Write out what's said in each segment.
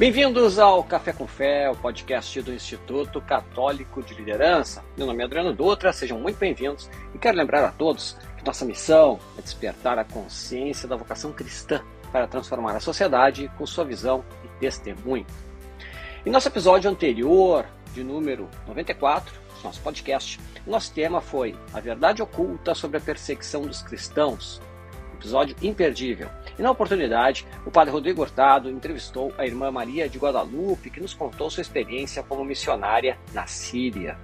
Bem-vindos ao Café com Fé, o podcast do Instituto Católico de Liderança. Meu nome é Adriano Dutra, sejam muito bem-vindos e quero lembrar a todos que nossa missão é despertar a consciência da vocação cristã para transformar a sociedade com sua visão e testemunho. Em nosso episódio anterior, de número 94, nosso podcast, nosso tema foi A Verdade Oculta sobre a Perseguição dos Cristãos. Episódio imperdível. E na oportunidade, o padre Rodrigo Hurtado entrevistou a irmã Maria de Guadalupe, que nos contou sua experiência como missionária na Síria.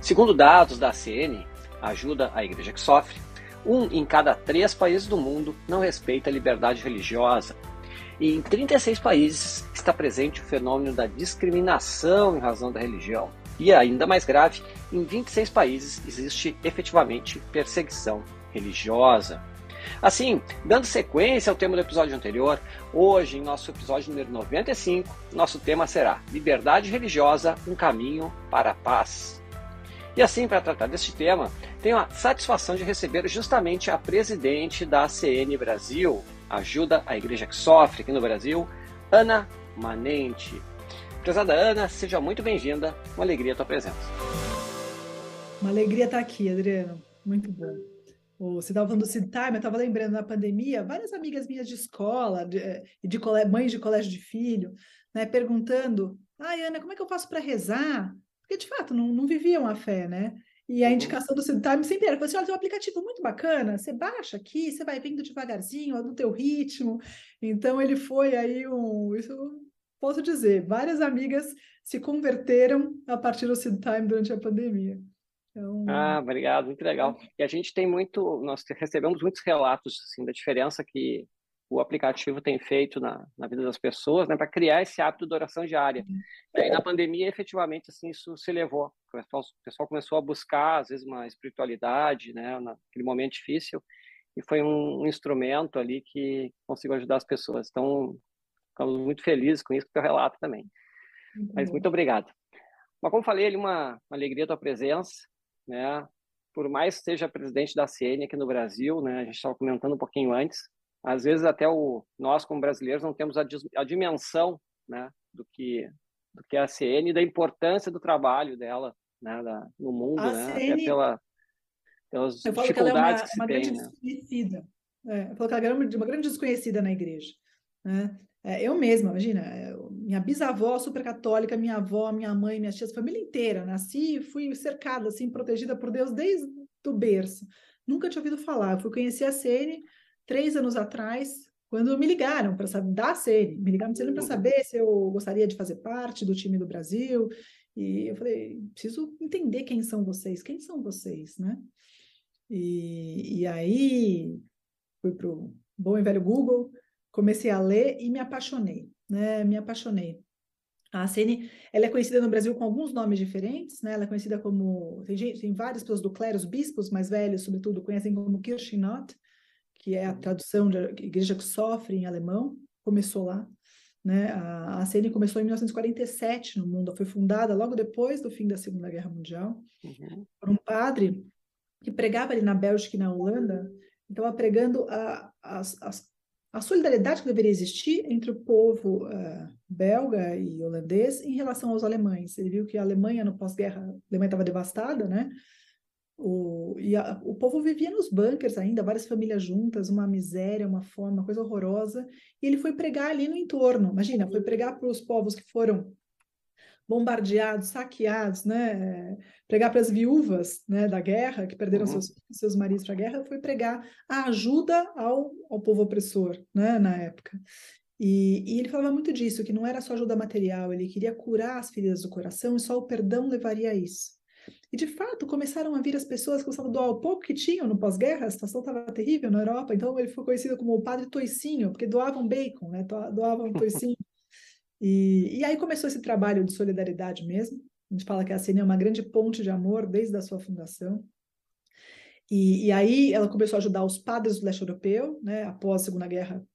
Segundo dados da ACN, Ajuda a Igreja que Sofre, um em cada três países do mundo não respeita a liberdade religiosa. E em 36 países está presente o fenômeno da discriminação em razão da religião. E ainda mais grave, em 26 países existe efetivamente perseguição religiosa. Assim, dando sequência ao tema do episódio anterior, hoje, em nosso episódio número 95, nosso tema será Liberdade Religiosa um caminho para a paz. E assim, para tratar deste tema, tenho a satisfação de receber justamente a presidente da ACN Brasil, Ajuda a Igreja que Sofre aqui no Brasil, Ana Manente. Prezada Ana, seja muito bem-vinda. Uma alegria a tua presença. Uma alegria estar aqui, Adriano. Muito bom. Você estava falando do Seed Time, eu estava lembrando na pandemia, várias amigas minhas de escola, de, eh, de mães de colégio de filho, né, perguntando: ai, Ana, como é que eu faço para rezar? Porque, de fato, não, não viviam a fé, né? E a uhum. indicação do Seed Time sempre era: você assim, olha, tem um aplicativo muito bacana, você baixa aqui, você vai vendo devagarzinho, no teu ritmo. Então, ele foi aí um. Isso posso dizer, várias amigas se converteram a partir do Seed Time durante a pandemia. Então... Ah, obrigado, muito legal. E a gente tem muito, nós recebemos muitos relatos assim, da diferença que o aplicativo tem feito na, na vida das pessoas, né, para criar esse hábito de oração diária. Uhum. E aí, na pandemia, efetivamente, assim, isso se levou. O pessoal, o pessoal começou a buscar, às vezes, uma espiritualidade, né, naquele momento difícil, e foi um, um instrumento ali que conseguiu ajudar as pessoas. Então, ficamos muito felizes com isso, com o teu relato também. Muito Mas muito obrigado. Mas como falei, uma, uma alegria a tua presença, né? Por mais que seja presidente da CN aqui no Brasil, né? A gente estava comentando um pouquinho antes, às vezes até o nós como brasileiros não temos a, a dimensão, né? Do que do que é a CN e da importância do trabalho dela, né? Da, no mundo, a né? CN... Até pela pelas eu falo que ela é uma, uma grande né? desconhecida. É, eu falo que ela é uma grande desconhecida na igreja. Né? É, eu mesma, imagina, minha bisavó super católica, minha avó, minha mãe, minhas tias, família inteira. Nasci e fui cercada, assim, protegida por Deus desde o berço. Nunca tinha ouvido falar. Eu fui conhecer a Sene três anos atrás, quando me ligaram para saber da Sene. Me ligaram para uhum. saber se eu gostaria de fazer parte do time do Brasil. E eu falei, preciso entender quem são vocês, quem são vocês, né? E, e aí fui para o bom e velho Google, comecei a ler e me apaixonei, né? Me apaixonei. A Sene, ela é conhecida no Brasil com alguns nomes diferentes, né? Ela é conhecida como tem, gente, tem várias pessoas do clero, os bispos mais velhos, sobretudo, conhecem como Kirchenot, que é a tradução de igreja que sofre em alemão. Começou lá, né? A, Sene começou em 1947 no mundo, foi fundada logo depois do fim da Segunda Guerra Mundial uhum. por um padre que pregava ali na Bélgica e na Holanda, estava pregando a, as, as a solidariedade que deveria existir entre o povo uh, belga e holandês em relação aos alemães. Ele viu que a Alemanha, no pós-guerra, a Alemanha estava devastada, né? O, e a, o povo vivia nos bunkers ainda, várias famílias juntas, uma miséria, uma fome, uma coisa horrorosa. E ele foi pregar ali no entorno. Imagina, foi pregar para os povos que foram bombardeados, saqueados, né? Pregar para as viúvas né, da guerra, que perderam uhum. seus, seus maridos para a guerra, foi pregar a ajuda ao, ao povo opressor, né, na época. E, e, ele falava muito disso, que não era só ajuda material, ele queria curar as feridas do coração e só o perdão levaria a isso. E de fato começaram a vir as pessoas que começavam a doar o pouco que tinham no pós-guerra, a situação estava terrível na Europa, então ele foi conhecido como o padre toicinho, porque doavam bacon, né? doavam toicinho. E, e aí começou esse trabalho de solidariedade mesmo. A gente fala que a CNE é uma grande ponte de amor desde a sua fundação. E, e, aí ela começou a ajudar os padres do leste europeu, né, após a Segunda Guerra,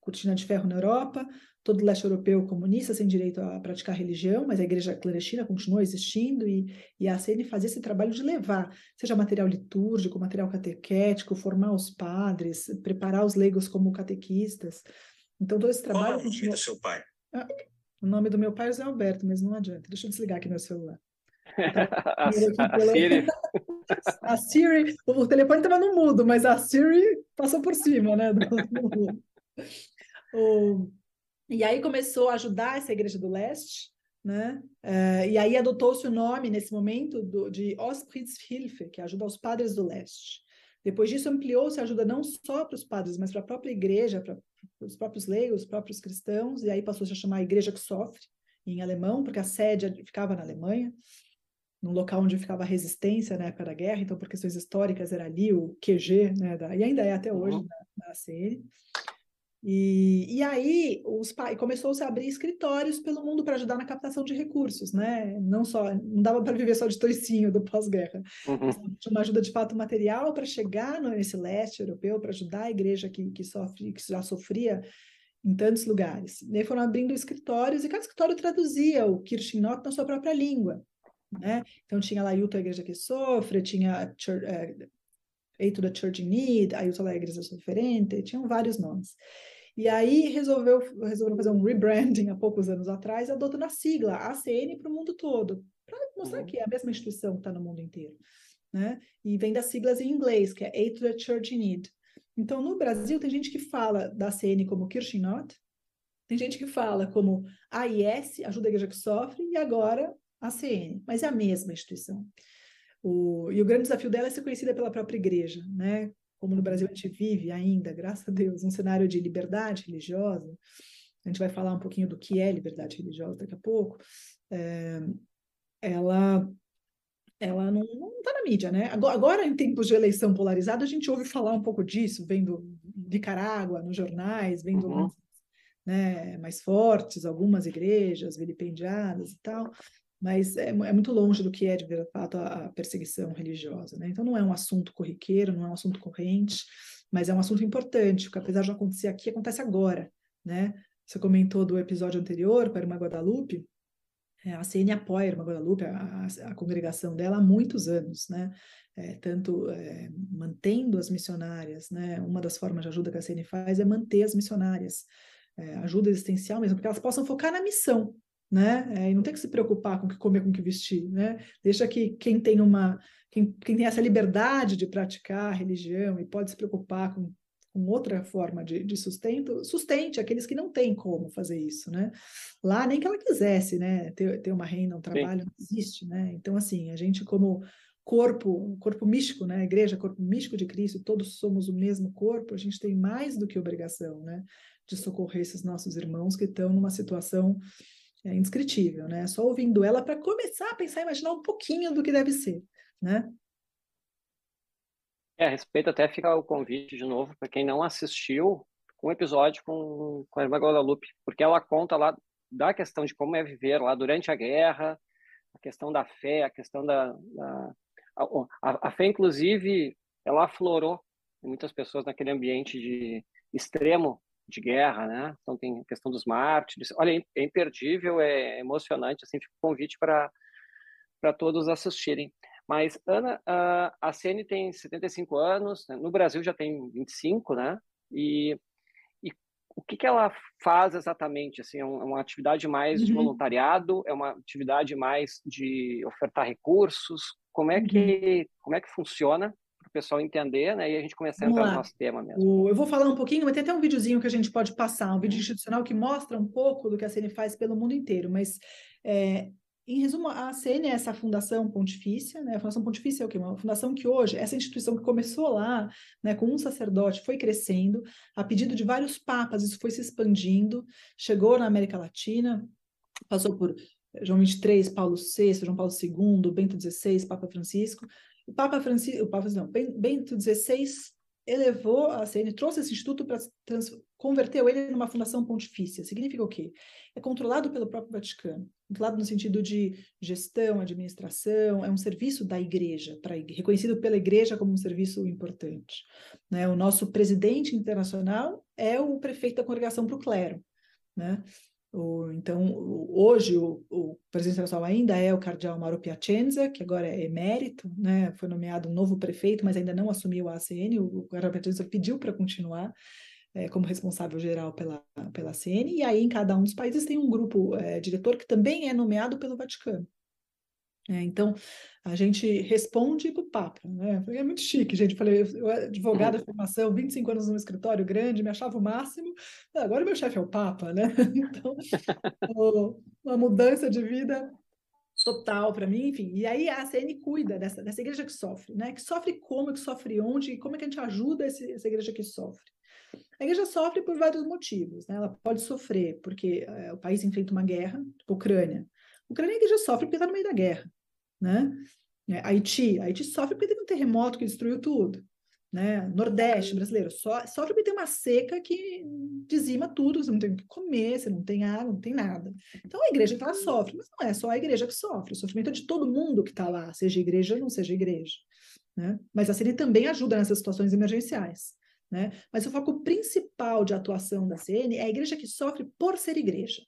cortina de ferro na Europa, todo o leste europeu comunista sem direito a praticar religião, mas a igreja clandestina continuou existindo e, e a CN fazia esse trabalho de levar, seja material litúrgico, material catequético, formar os padres, preparar os leigos como catequistas. Então todo esse trabalho... Qual é o nome do seu pai? O nome do meu pai é José Alberto, mas não adianta. Deixa eu desligar aqui meu celular. a, a Siri. a Siri, o telefone estava no mudo, mas a Siri passou por cima, né? Do, do o, e aí começou a ajudar essa igreja do leste, né? Uh, e aí adotou-se o nome nesse momento do, de Ostpritzhilfe, que ajuda aos padres do leste. Depois disso ampliou-se a ajuda não só para os padres, mas para a própria igreja, para os próprios leigos, os próprios cristãos, e aí passou-se a chamar a igreja que sofre, em alemão, porque a sede ficava na Alemanha, num local onde ficava a resistência na época da guerra, então por questões históricas era ali o QG, né, da, e ainda é até hoje uhum. na, na ACN. E, e aí os começou-se a abrir escritórios pelo mundo para ajudar na captação de recursos, né? Não só não dava para viver só de toicinho do pós-guerra, uhum. uma ajuda de fato material para chegar nesse leste europeu para ajudar a igreja que, que sofre que já sofria em tantos lugares. E aí foram abrindo escritórios e cada escritório traduzia o Kirchenot na sua própria língua. Né? Então tinha lá Utah, a igreja que sofre, tinha É, Eito da Church in Need, Ailton da Igreja Sofrente, tinham vários nomes. E aí resolveu, resolveram fazer um rebranding há poucos anos atrás, adotando a sigla ACN para o mundo todo, para mostrar uhum. que é a mesma instituição que está no mundo inteiro. Né? E vem das siglas em inglês, que é Aid to the Church in Need. Então, no Brasil, tem gente que fala da ACN como Kirchenot, tem gente que fala como AIS, Ajuda a Igreja que Sofre, e agora ACN, mas é a mesma instituição. O, e o grande desafio dela é ser conhecida pela própria igreja, né? Como no Brasil a gente vive ainda, graças a Deus, um cenário de liberdade religiosa. A gente vai falar um pouquinho do que é liberdade religiosa daqui a pouco. É, ela ela não está na mídia, né? Agora, agora, em tempos de eleição polarizada, a gente ouve falar um pouco disso, vendo Nicarágua nos jornais, vendo uhum. né, mais fortes, algumas igrejas vilipendiadas e tal mas é, é, muito longe do que é de fato a, a perseguição religiosa, né? Então não é um assunto corriqueiro, não é um assunto corrente, mas é um assunto importante, que apesar de acontecer aqui, acontece agora, né? Você comentou do episódio anterior com a Irmã Guadalupe, é, a CN apoia a Irmã Guadalupe, a, a, congregação dela, há muitos anos, né? É, tanto é, mantendo as missionárias, né? Uma das formas de ajuda que a CN faz é manter as missionárias, é, ajuda existencial mesmo, porque elas possam focar na missão, né? É, e não tem que se preocupar com o que comer, com o que vestir, né? Deixa que quem tem uma, quem, quem tem essa liberdade de praticar a religião e pode se preocupar com, com outra forma de, de, sustento, sustente aqueles que não têm como fazer isso, né? Lá nem que ela quisesse, né? Ter, ter uma reina, um trabalho, Sim. não existe, né? Então, assim, a gente como corpo, corpo místico, né? Igreja, corpo místico de Cristo, todos somos o mesmo corpo, a gente tem mais do que obrigação, né? De socorrer esses nossos irmãos que estão numa situação é indescritível, né? Só ouvindo ela para começar a pensar, imaginar um pouquinho do que deve ser, né? É, a respeito até fica o convite de novo para quem não assistiu um episódio com, com a irmã Guadalupe, porque ela conta lá da questão de como é viver lá durante a guerra, a questão da fé, a questão da, da a, a, fé inclusive ela aflorou em muitas pessoas naquele ambiente de extremo de guerra, né? Então tem a questão dos mártires. Olha, é imperdível, é emocionante, assim, fica um convite para para todos assistirem. Mas, Ana, a Cene tem 75 anos, né? no Brasil já tem 25, né? E, e o que, que ela faz exatamente? Assim, é, é uma atividade mais uhum. de voluntariado? É uma atividade mais de ofertar recursos? Como é que, uhum. como é que funciona para o pessoal entender, né? E a gente começar a entrar no nosso tema mesmo. Eu vou falar um pouquinho, mas tem até um videozinho que a gente pode passar, um vídeo institucional que mostra um pouco do que a CN faz pelo mundo inteiro, mas é, em resumo, a CN é essa fundação pontifícia, né? A fundação pontifícia é o quê? Uma fundação que hoje, essa instituição que começou lá, né, com um sacerdote, foi crescendo, a pedido de vários papas, isso foi se expandindo, chegou na América Latina, passou por João 23, Paulo VI, João Paulo II, Bento XVI, Papa Francisco, o Papa Francisco, o Papa não, Bento XVI elevou a CN, trouxe esse instituto para converteu ele numa fundação pontifícia. Significa o quê? É controlado pelo próprio Vaticano. Controlado no sentido de gestão, administração, é um serviço da igreja, pra, reconhecido pela igreja como um serviço importante. Né? O nosso presidente internacional é o prefeito da congregação para o clero. Né? O, então, hoje, o, o, presidente nacional ainda é o cardeal Mauro Piacenza, que agora é emérito, né? foi nomeado um novo prefeito, mas ainda não assumiu a ACN, o, o cardeal Piacenza pediu para continuar, é, como responsável geral pela, pela CN, e aí em cada um dos países tem um grupo é, diretor que também é nomeado pelo Vaticano. É, então, a gente responde para o Papa. Né? É muito chique, gente. Falei, eu advogada de formação, 25 anos num escritório grande, me achava o máximo. Agora meu chefe é o Papa, né? Então, uma mudança de vida total para mim, enfim. E aí a CN cuida dessa, dessa igreja que sofre, né? Que sofre como, que sofre onde, e como é que a gente ajuda esse, essa igreja que sofre. A igreja sofre por vários motivos, né? Ela pode sofrer porque é, o país enfrenta uma guerra, tipo Ucrânia. A Ucrânia a igreja sofre porque está no meio da guerra né? É, Haiti, Haiti sofre porque teve um terremoto que destruiu tudo, né? Nordeste brasileiro so, sofre porque tem uma seca que dizima tudo, você não tem o que comer, você não tem água, não tem nada. Então a igreja que ela sofre, mas não é só a igreja que sofre, o sofrimento é de todo mundo que está lá, seja igreja ou não seja igreja, né? Mas a CNI também ajuda nessas situações emergenciais. Né? Mas o foco principal de atuação da CN é a igreja que sofre por ser igreja.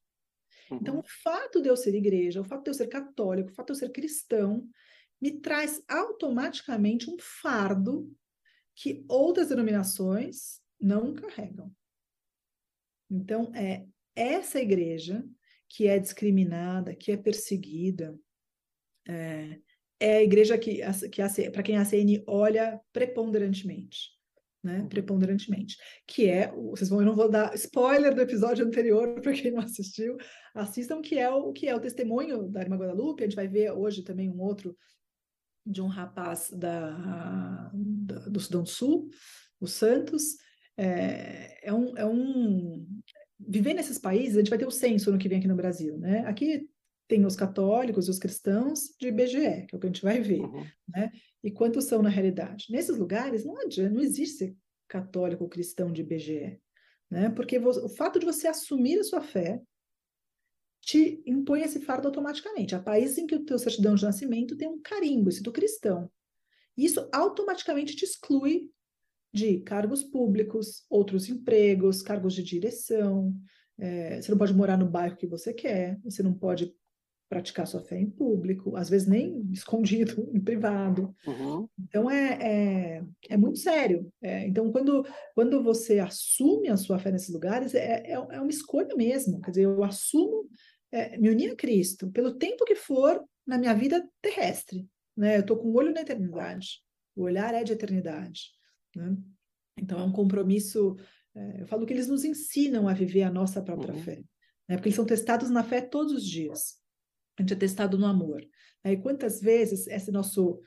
Então, uhum. o fato de eu ser igreja, o fato de eu ser católico, o fato de eu ser cristão, me traz automaticamente um fardo que outras denominações não carregam. Então, é essa igreja que é discriminada, que é perseguida, é, é a igreja que, que para quem a CN olha preponderantemente né, uhum. preponderantemente, que é, vocês vão, eu não vou dar spoiler do episódio anterior para quem não assistiu, assistam que é o que é o testemunho da Irmã Guadalupe, a gente vai ver hoje também um outro de um rapaz da, da do Sudão do Sul, o Santos, é, é, um, é um viver nesses países, a gente vai ter o censo no que vem aqui no Brasil, né? Aqui tem os católicos, os cristãos de IBGE, que é o que a gente vai ver, uhum. né? E quantos são na realidade? Nesses lugares não adianta, não existe ser católico ou cristão de IBGE, né? Porque o fato de você assumir a sua fé te impõe esse fardo automaticamente. Há países em que o teu certidão de nascimento tem um carimbo, esse do cristão. Isso automaticamente te exclui de cargos públicos, outros empregos, cargos de direção. É, você não pode morar no bairro que você quer, você não pode praticar sua fé em público, às vezes nem escondido, em privado. Uhum. Então é, é, é, muito sério. É, então, quando, quando você assume a sua fé nesses lugares, é, é, é uma escolha mesmo. Quer dizer, eu assumo é, me unir a Cristo pelo tempo que for na minha vida terrestre. Né? Eu estou com o olho na eternidade. O olhar é de eternidade. Né? Então, é um compromisso. É, eu falo que eles nos ensinam a viver a nossa própria uhum. fé. Né? Porque eles são testados na fé todos os dias a gente é testado no amor. Aí quantas vezes esse nosso,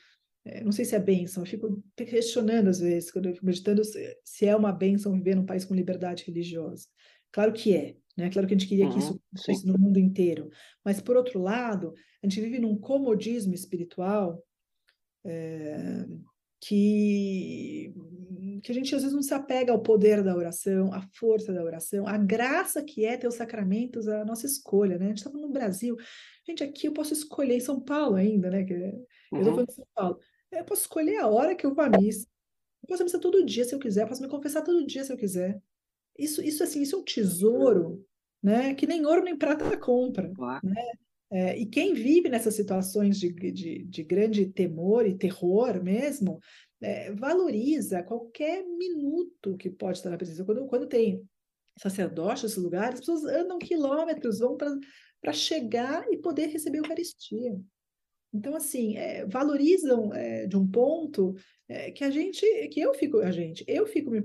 é, não sei se é bênção, eu fico questionando às vezes, quando eu fico meditando, se é uma bênção viver num país com liberdade religiosa. Claro que é, né? Claro que a gente queria que isso fosse no mundo inteiro. Mas, por outro lado, a gente vive num comodismo espiritual é, que, que a gente às vezes não se apega ao poder da oração, à força da oração, à graça que é ter os sacramentos, a nossa escolha, né? A gente estava no Brasil, gente, aqui eu posso escolher em São Paulo ainda, né? Que, uhum. Eu estou falando de São Paulo. Eu posso escolher a hora que eu vou à missa. Eu posso missa todo dia se eu quiser, eu posso me confessar todo dia se eu quiser. Isso, isso assim, isso é um tesouro, né? Que nem ouro nem prata compra, né? É, e quem vive nessas situações de, de, de grande temor e terror mesmo, é, valoriza qualquer minuto que pode estar na presença. Quando, quando tem sacerdote nesse lugar, as pessoas andam quilômetros, vão para chegar e poder receber a Eucaristia. Então, assim, é, valorizam é, de um ponto é, que a gente, que eu fico, a gente, eu fico me,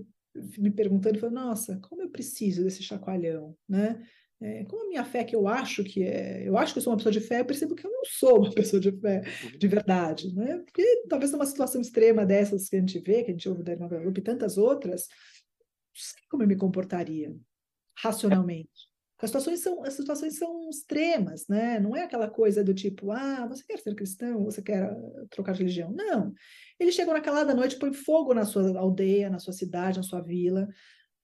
me perguntando, falando, nossa, como eu preciso desse chacoalhão, né? É, como a minha fé que eu acho que é, eu acho que eu sou uma pessoa de fé, eu percebo que eu não sou uma pessoa de fé de verdade, né? Porque talvez numa situação extrema dessas que a gente vê, que a gente ouve da Irmã Guadalupe e tantas outras, não sei como eu me comportaria racionalmente. As situações são, as situações são extremas, né? Não é aquela coisa do tipo, ah, você quer ser cristão, você quer trocar de religião. Não. Eles chegam naquela da noite, põem fogo na sua aldeia, na sua cidade, na sua vila,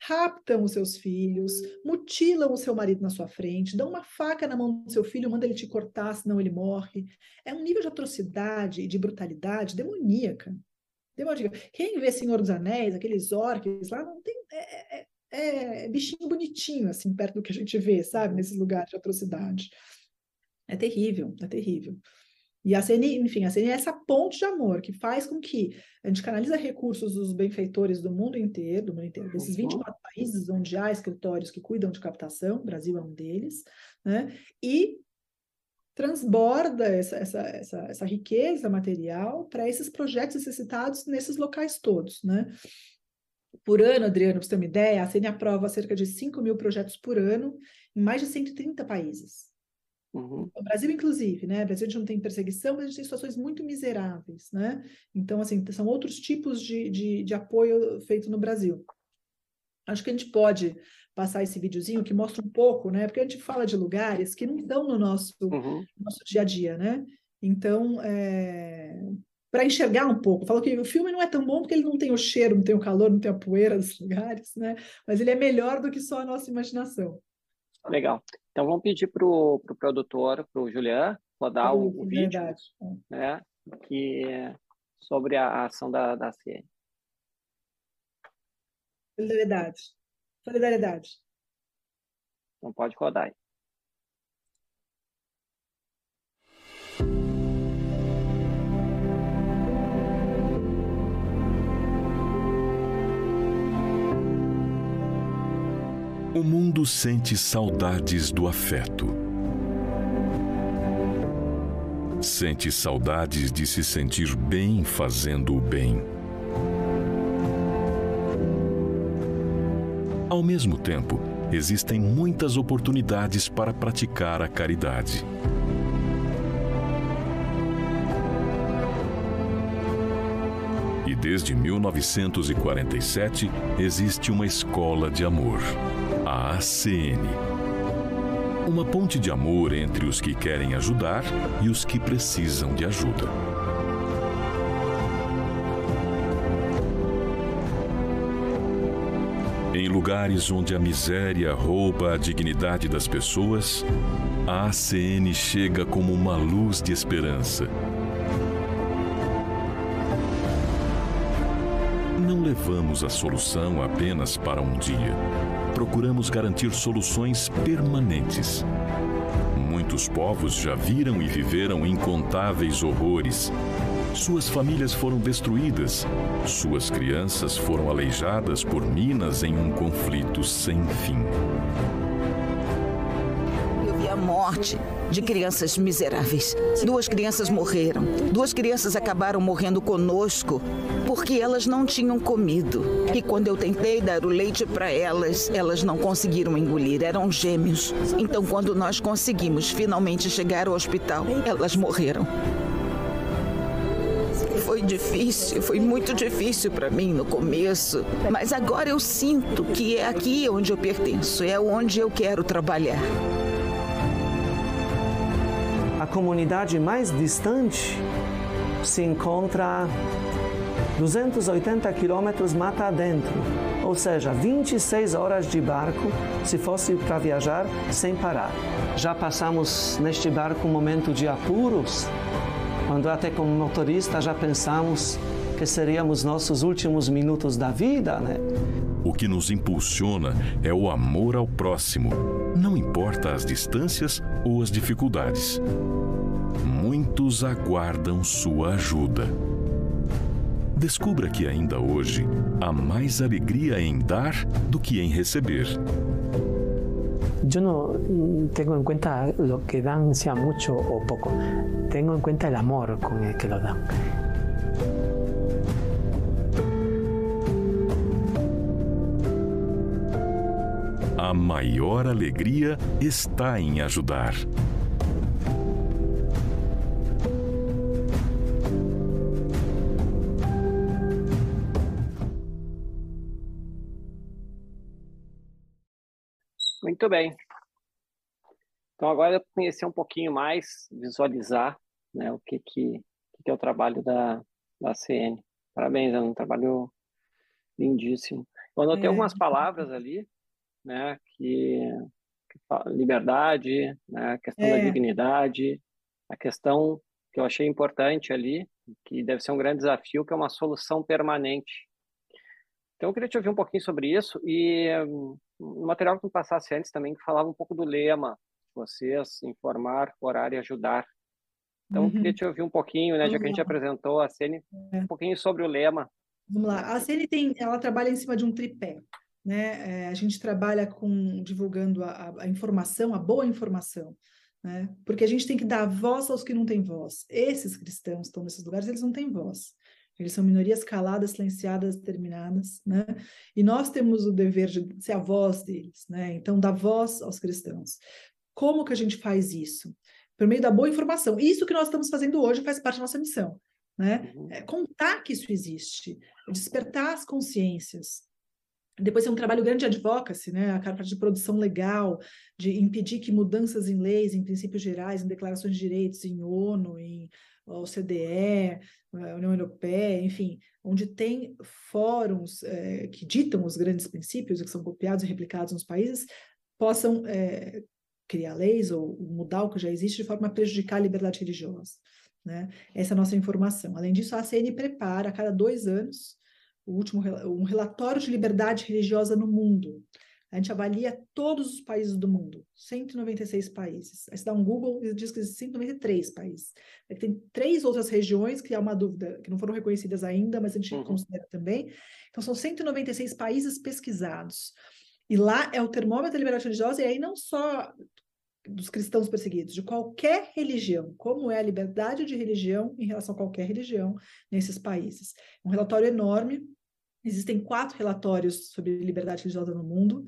raptam os seus filhos, mutilam o seu marido na sua frente, dão uma faca na mão do seu filho, manda ele te cortar, senão ele morre. É um nível de atrocidade e de brutalidade demoníaca. demoníaca. Quem vê Senhor dos Anéis, aqueles orques lá, não tem. É, é, é, é bichinho bonitinho, assim, perto do que a gente vê, sabe, nesses lugares de atrocidade. É terrível, é terrível. E a CNI, enfim, a CNI é essa ponte de amor que faz com que a gente canaliza recursos dos benfeitores do mundo inteiro, do mundo inteiro, desses 24 uhum. países onde há escritórios que cuidam de captação, o Brasil é um deles, né? E transborda essa, essa, essa, essa riqueza material para esses projetos necessitados nesses locais todos, né? Por ano, Adriano, para você ter uma ideia, a CNI aprova cerca de 5 mil projetos por ano em mais de 130 países. Uhum. O Brasil, inclusive, né? O Brasil a gente não tem perseguição, mas a gente tem situações muito miseráveis, né? Então, assim, são outros tipos de, de, de apoio feito no Brasil. Acho que a gente pode passar esse videozinho que mostra um pouco, né? Porque a gente fala de lugares que não estão no nosso, uhum. nosso dia a dia, né? Então, é... para enxergar um pouco, falo que o filme não é tão bom porque ele não tem o cheiro, não tem o calor, não tem a poeira dos lugares, né? Mas ele é melhor do que só a nossa imaginação. Legal. Então vamos pedir para o pro produtor, para o Julian, rodar o, o vídeo né, que sobre a ação da, da CN. Solidariedade. Solidariedade. Então pode rodar aí. O mundo sente saudades do afeto. Sente saudades de se sentir bem fazendo o bem. Ao mesmo tempo, existem muitas oportunidades para praticar a caridade. E desde 1947 existe uma escola de amor a ACN. Uma ponte de amor entre os que querem ajudar e os que precisam de ajuda. Em lugares onde a miséria rouba a dignidade das pessoas, a ACN chega como uma luz de esperança. Levamos a solução apenas para um dia procuramos garantir soluções permanentes. Muitos povos já viram e viveram incontáveis horrores. Suas famílias foram destruídas, suas crianças foram aleijadas por minas em um conflito sem fim morte de crianças miseráveis. Duas crianças morreram. Duas crianças acabaram morrendo conosco porque elas não tinham comido. E quando eu tentei dar o leite para elas, elas não conseguiram engolir. Eram gêmeos. Então, quando nós conseguimos finalmente chegar ao hospital, elas morreram. Foi difícil, foi muito difícil para mim no começo, mas agora eu sinto que é aqui onde eu pertenço, é onde eu quero trabalhar comunidade mais distante se encontra 280 quilômetros mata adentro, ou seja, 26 horas de barco se fosse para viajar sem parar. Já passamos neste barco um momento de apuros, quando até como motorista já pensamos que seríamos nossos últimos minutos da vida, né? O que nos impulsiona é o amor ao próximo, não importa as distâncias ou as dificuldades muitos aguardam sua ajuda. Descubra que ainda hoje há mais alegria em dar do que em receber. Yo no tengo en cuenta lo que dan, sea mucho o poco. Tengo en cuenta el amor con el que lo dan. A maior alegria está em ajudar. Muito bem. Então agora eu conhecer um pouquinho mais, visualizar né, o que, que, que é o trabalho da, da CN. Parabéns, é um trabalho lindíssimo. Eu anotei é. algumas palavras ali, né, que, que liberdade, né, a questão é. da dignidade, a questão que eu achei importante ali, que deve ser um grande desafio, que é uma solução permanente. Então, eu queria te ouvir um pouquinho sobre isso e um material que me passasse antes também, que falava um pouco do lema, vocês, informar, orar e ajudar. Então, uhum. queria te ouvir um pouquinho, né, já que a gente apresentou a Sene, é. um pouquinho sobre o lema. Vamos lá. A Sene tem, ela trabalha em cima de um tripé. Né? É, a gente trabalha com divulgando a, a, informação, a boa informação, né? Porque a gente tem que dar voz aos que não têm voz. Esses cristãos que estão nesses lugares, eles não têm voz. Eles são minorias caladas, silenciadas, determinadas, né? E nós temos o dever de ser a voz deles, né? Então, dar voz aos cristãos. Como que a gente faz isso? Por meio da boa informação. Isso que nós estamos fazendo hoje faz parte da nossa missão, né? Uhum. É contar que isso existe, despertar as consciências, depois tem um trabalho grande de advocacy, né? a parte de produção legal, de impedir que mudanças em leis, em princípios gerais, em declarações de direitos, em ONU, em OCDE, União Europeia, enfim, onde tem fóruns é, que ditam os grandes princípios, que são copiados e replicados nos países, possam é, criar leis ou mudar o que já existe de forma a prejudicar a liberdade religiosa. Né? Essa é a nossa informação. Além disso, a ACN prepara a cada dois anos o último um relatório de liberdade religiosa no mundo. A gente avalia todos os países do mundo, 196 países. Aí você dá um Google e diz que existem 193 países. Aí tem três outras regiões que há uma dúvida, que não foram reconhecidas ainda, mas a gente uhum. considera também. Então, são 196 países pesquisados. E lá é o termômetro da liberdade religiosa, e aí não só dos cristãos perseguidos, de qualquer religião, como é a liberdade de religião em relação a qualquer religião nesses países. Um relatório enorme, Existem quatro relatórios sobre liberdade religiosa no mundo,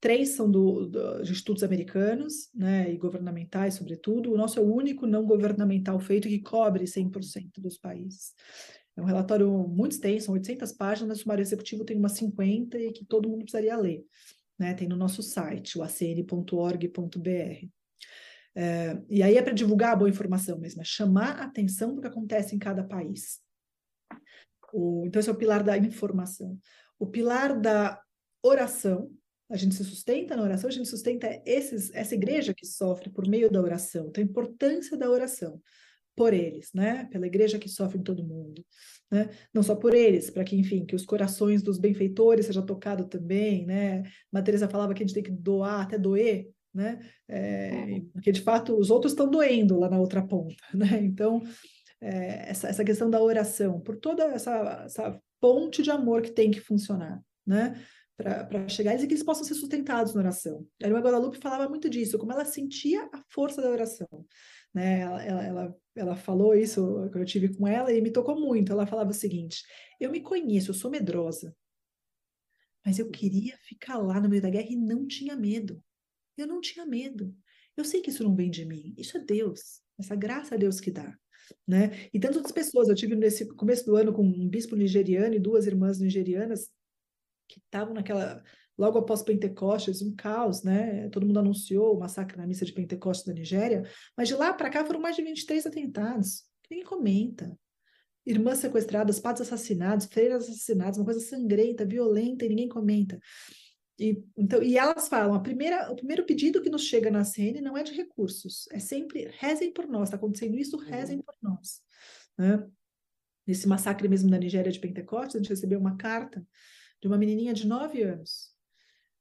três são do, do, de estudos americanos né, e governamentais, sobretudo. O nosso é o único não governamental feito que cobre 100% dos países. É um relatório muito extenso, são 800 páginas, o sumário executivo tem umas 50 e que todo mundo precisaria ler. Né? Tem no nosso site, o acn.org.br. É, e aí é para divulgar a boa informação mesmo, é chamar a atenção do que acontece em cada país. O, então, esse é o pilar da informação. O pilar da oração, a gente se sustenta na oração, a gente sustenta esses, essa igreja que sofre por meio da oração. Então, a importância da oração por eles, né? Pela igreja que sofre em todo mundo, né? Não só por eles, para que, enfim, que os corações dos benfeitores sejam tocados também, né? A Teresa falava que a gente tem que doar até doer, né? É, porque de fato os outros estão doendo lá na outra ponta, né? Então é, essa, essa questão da oração, por toda essa, essa ponte de amor que tem que funcionar, né? Para chegar e que eles possam ser sustentados na oração. A irmã Guadalupe falava muito disso, como ela sentia a força da oração. Né? Ela, ela, ela, ela falou isso que eu tive com ela e me tocou muito. Ela falava o seguinte: eu me conheço, eu sou medrosa, mas eu queria ficar lá no meio da guerra e não tinha medo. Eu não tinha medo. Eu sei que isso não vem de mim, isso é Deus, essa graça é Deus que dá né? E tantas outras pessoas. Eu tive nesse começo do ano com um bispo nigeriano e duas irmãs nigerianas que estavam naquela logo após Pentecostes, um caos, né? Todo mundo anunciou o massacre na missa de Pentecostes da Nigéria, mas de lá para cá foram mais de 23 atentados. Ninguém comenta. Irmãs sequestradas, padres assassinados, freiras assassinadas, uma coisa sangrenta, violenta, e ninguém comenta. E, então, e elas falam, a primeira, o primeiro pedido que nos chega na CN não é de recursos, é sempre rezem por nós, está acontecendo isso, uhum. rezem por nós. Né? Nesse massacre mesmo na Nigéria de Pentecostes, a gente recebeu uma carta de uma menininha de nove anos.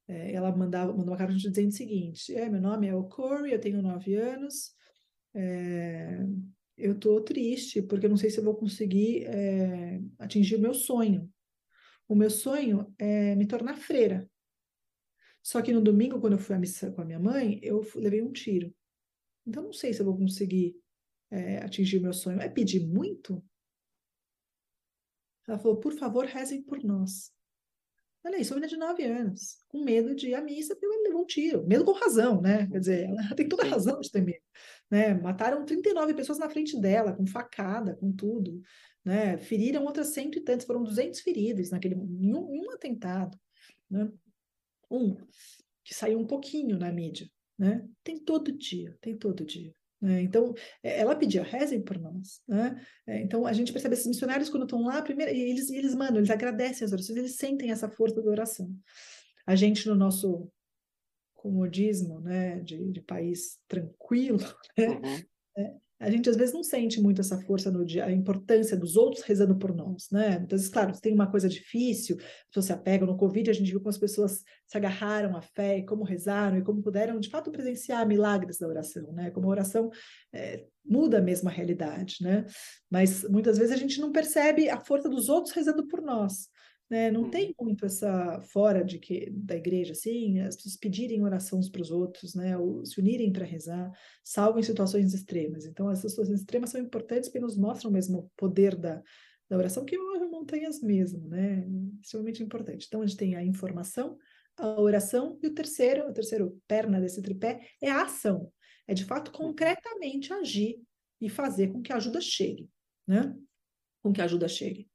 É, ela mandava, mandou uma carta dizendo o seguinte, é, meu nome é Okori, eu tenho nove anos, é, eu estou triste porque eu não sei se eu vou conseguir é, atingir o meu sonho. O meu sonho é me tornar freira. Só que no domingo, quando eu fui à missa com a minha mãe, eu levei um tiro. Então, não sei se eu vou conseguir é, atingir o meu sonho. É pedir muito? Ela falou, por favor, rezem por nós. Olha isso, uma menina de nove anos, com medo de ir à missa, porque ela levou um tiro. Medo com razão, né? Quer dizer, ela tem toda razão de ter medo. Né? Mataram 39 pessoas na frente dela, com facada, com tudo. Né? Feriram outras cento e tantas, foram 200 feridos naquele, em um, em um atentado. Né? Um que saiu um pouquinho na mídia, né? Tem todo dia, tem todo dia. Né? Então, é, ela pedia, rezem por nós. Né? É, então, a gente percebe esses missionários quando estão lá, primeiro, eles, eles mandam, eles agradecem as orações, eles sentem essa força da oração. A gente, no nosso comodismo né, de, de país tranquilo, né? Uhum. É, a gente às vezes não sente muito essa força no dia, a importância dos outros rezando por nós, né? Muitas vezes, claro, tem uma coisa difícil, as pessoas se apegam no Covid, a gente viu como as pessoas se agarraram à fé e como rezaram e como puderam, de fato, presenciar milagres da oração, né? Como a oração é, muda mesmo a realidade, né? Mas muitas vezes a gente não percebe a força dos outros rezando por nós. Né? Não tem uhum. muito essa fora de que da igreja assim, as pessoas pedirem oração uns para os outros, né? Ou se unirem para rezar, salvo em situações extremas. Então essas situações extremas são importantes porque nos mostram mesmo o poder da, da oração que move montanhas mesmo, né? Extremamente importante. Então a gente tem a informação, a oração e o terceiro, a terceira perna desse tripé é a ação. É de fato uhum. concretamente agir e fazer com que a ajuda chegue, né? Com que a ajuda chegue.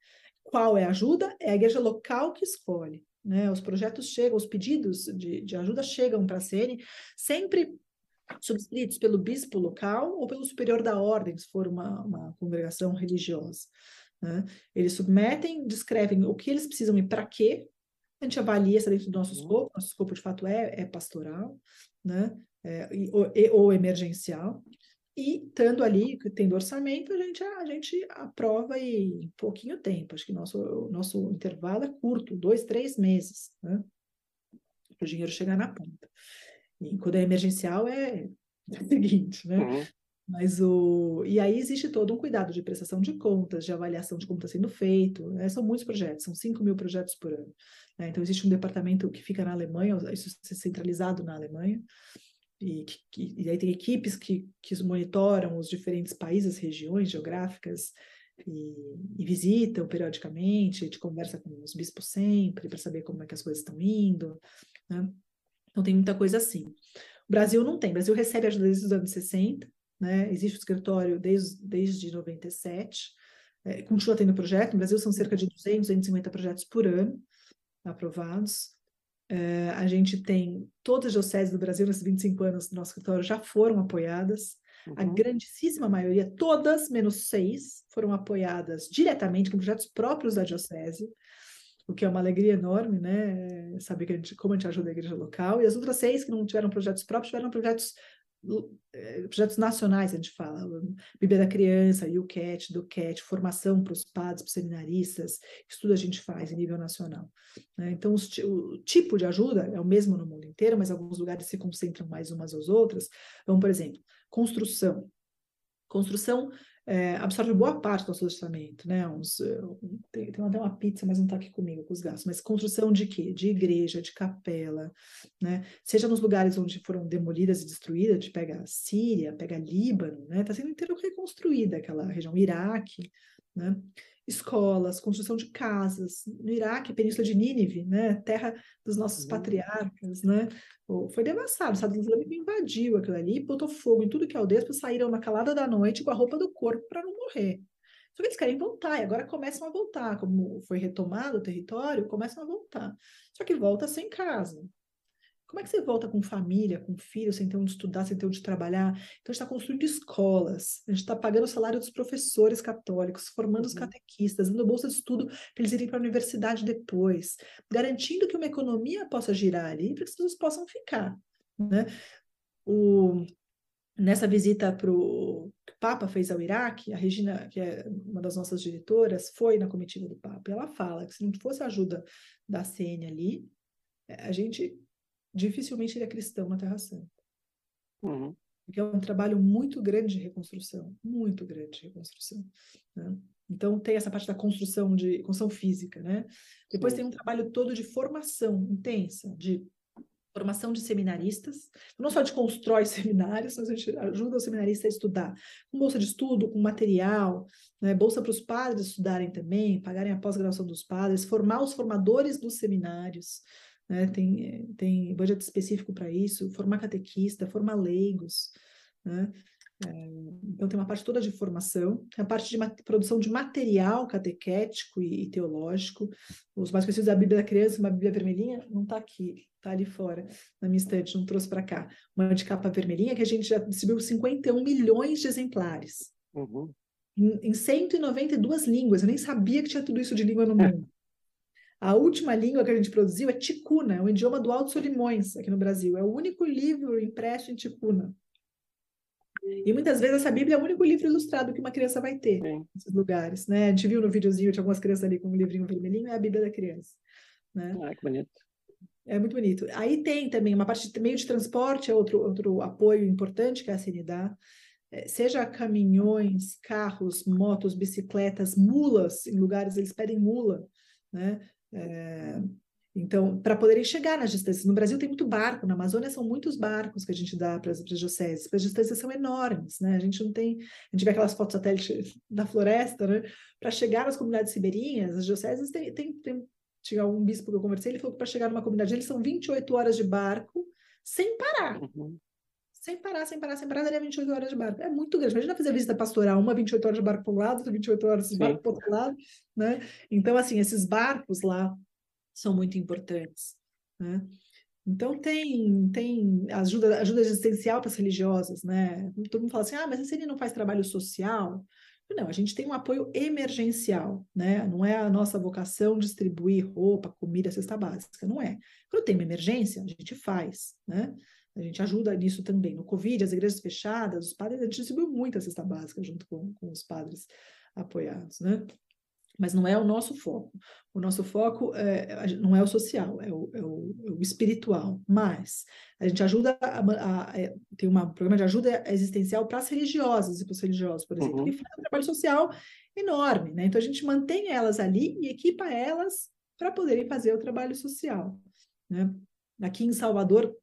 Qual é a ajuda? É a igreja local que escolhe. Né? Os projetos chegam, os pedidos de, de ajuda chegam para serem sempre subscritos pelo bispo local ou pelo superior da ordem, se for uma, uma congregação religiosa. Né? Eles submetem, descrevem o que eles precisam e para quê. A gente avalia se dentro do nosso uhum. escopo, nosso escopo de fato é, é pastoral, né? É, ou, e, ou emergencial. E estando ali, tendo orçamento, a gente, a gente aprova em pouquinho tempo. Acho que nosso, nosso intervalo é curto, dois, três meses, né? Para o dinheiro chegar na ponta. E quando é emergencial é, é o seguinte, né? Uhum. Mas o. E aí existe todo um cuidado de prestação de contas, de avaliação de como está sendo feito. Né? São muitos projetos, são 5 mil projetos por ano. Né? Então, existe um departamento que fica na Alemanha, isso é centralizado na Alemanha, e, e aí tem equipes que, que monitoram os diferentes países, regiões geográficas, e, e, visitam periodicamente, a gente conversa com os bispos sempre para saber como é que as coisas estão indo, né? Então tem muita coisa assim. O Brasil não tem, o Brasil recebe ajuda desde os anos 60, né? Existe o escritório desde, desde 97, é, continua tendo projeto, no Brasil são cerca de 200, 250 projetos por ano aprovados, é, a gente tem todas as dioceses do Brasil, nesses 25 anos do nosso escritório, já foram apoiadas. Uhum. A grandíssima maioria, todas, menos seis, foram apoiadas diretamente com projetos próprios da diocese, o que é uma alegria enorme, né? Saber que a gente, como a gente ajuda a igreja local. E as outras seis que não tiveram projetos próprios, tiveram projetos projetos nacionais, a gente fala, Bíblia da Criança, o CAT, do CAT, formação para os padres, para os seminaristas, isso tudo a gente faz em nível nacional. Né? Então, os, o tipo de ajuda é o mesmo no mundo inteiro, mas alguns lugares se concentram mais umas às outras. Então, por exemplo, construção. Construção é, absorve boa parte do nosso orçamento, né? Uns, eh, tem, tem até uma pizza, mas não está aqui comigo com os gastos. Mas construção de quê? De igreja, de capela, né? Seja nos lugares onde foram demolidas e destruídas, de pega Síria, pega Líbano, né? Está sendo inteiro reconstruída aquela região, Iraque, né? Escolas, construção de casas. No Iraque, Península de Nínive, né, terra dos nossos uhum. patriarcas, né, foi devastado. O Estado Islâmico invadiu aquilo ali, botou fogo em tudo que é aldeia, saíram na calada da noite com a roupa do corpo para não morrer. Só que eles querem voltar, e agora começam a voltar. Como foi retomado o território, começam a voltar. Só que volta sem casa. Como é que você volta com família, com filhos, sem ter onde estudar, sem ter onde trabalhar? Então, a gente está construindo escolas, a gente está pagando o salário dos professores católicos, formando uhum. os catequistas, dando bolsa de estudo para eles irem para a universidade depois, garantindo que uma economia possa girar ali para que as pessoas possam ficar. Né? O, nessa visita para o Papa fez ao Iraque, a Regina, que é uma das nossas diretoras, foi na comitiva do Papa, e ela fala que se não fosse a ajuda da CN ali, a gente dificilmente ele é cristão na Terra Santa. Uhum. Porque é um trabalho muito grande de reconstrução, muito grande de reconstrução. Né? Então tem essa parte da construção de construção física, né? Depois Sim. tem um trabalho todo de formação intensa, de formação de seminaristas, não só de constrói seminários, mas a gente ajuda o seminarista a estudar, com bolsa de estudo, com material, né? bolsa para os padres estudarem também, pagarem a pós-graduação dos padres, formar os formadores dos seminários, né? tem, tem budget específico para isso, formar catequista, formar leigos, né? É, então tem uma parte toda de formação, a parte de produção de material catequético e, e, teológico. Os mais conhecidos da Bíblia da Criança, uma Bíblia vermelhinha, não está aqui, está ali fora, na minha estante, não trouxe para cá. Uma de capa vermelhinha que a gente já distribuiu 51 milhões de exemplares. Uhum. Em, em 192 línguas, eu nem sabia que tinha tudo isso de língua no mundo. A última língua que a gente produziu é ticuna, é o idioma do Alto Solimões, aqui no Brasil. É o único livro impresso em ticuna. E muitas vezes essa Bíblia é o único livro ilustrado que uma criança vai ter Sim. nesses lugares, né? A gente viu no videozinho de algumas crianças ali com um livrinho vermelhinho, é a Bíblia da criança, né? Ah, que bonito. É muito bonito. Aí tem também uma parte de meio de transporte, é outro, outro apoio importante que a CN dá. É, seja caminhões, carros, motos, bicicletas, mulas, em lugares eles pedem mula, né? É, então, para poderem chegar nas distâncias. No Brasil tem muito barco, na Amazônia são muitos barcos que a gente dá para as dioceses, as distâncias são enormes, né? A gente não tem. A gente vê aquelas fotos satélite da floresta, né? Para chegar nas comunidades ribeirinhas, as dioceses têm, têm, têm tinha um bispo que eu conversei, ele falou que para chegar numa comunidade, eles são 28 horas de barco sem parar. Uhum. Sem parar, sem parar, sem parar, daria 28 horas de barco. É muito grande. Imagina fazer visita pastoral, uma 28 horas de barco para um lado, outra 28 horas de barco para outro lado, né? Então, assim, esses barcos lá são muito importantes, né? Então tem tem ajuda ajuda existencial para as religiosas, né? Todo mundo fala assim, ah, mas a CN não faz trabalho social. Não, a gente tem um apoio emergencial, né? Não é a nossa vocação distribuir roupa, comida, cesta básica, não é. Quando tem uma emergência, a gente faz, né? A gente ajuda nisso também. No Covid, as igrejas fechadas, os padres, a gente distribuiu muita cesta básica junto com, com os padres apoiados, né? Mas não é o nosso foco. O nosso foco é, não é o social, é o, é, o, é o, espiritual. Mas a gente ajuda, a, a, a, é, tem um programa de ajuda existencial para as religiosas e para os religiosos, por exemplo, uhum. que faz um trabalho social enorme. Né? Então a gente mantém elas ali e equipa elas para poderem fazer o trabalho social. Né? Aqui em Salvador,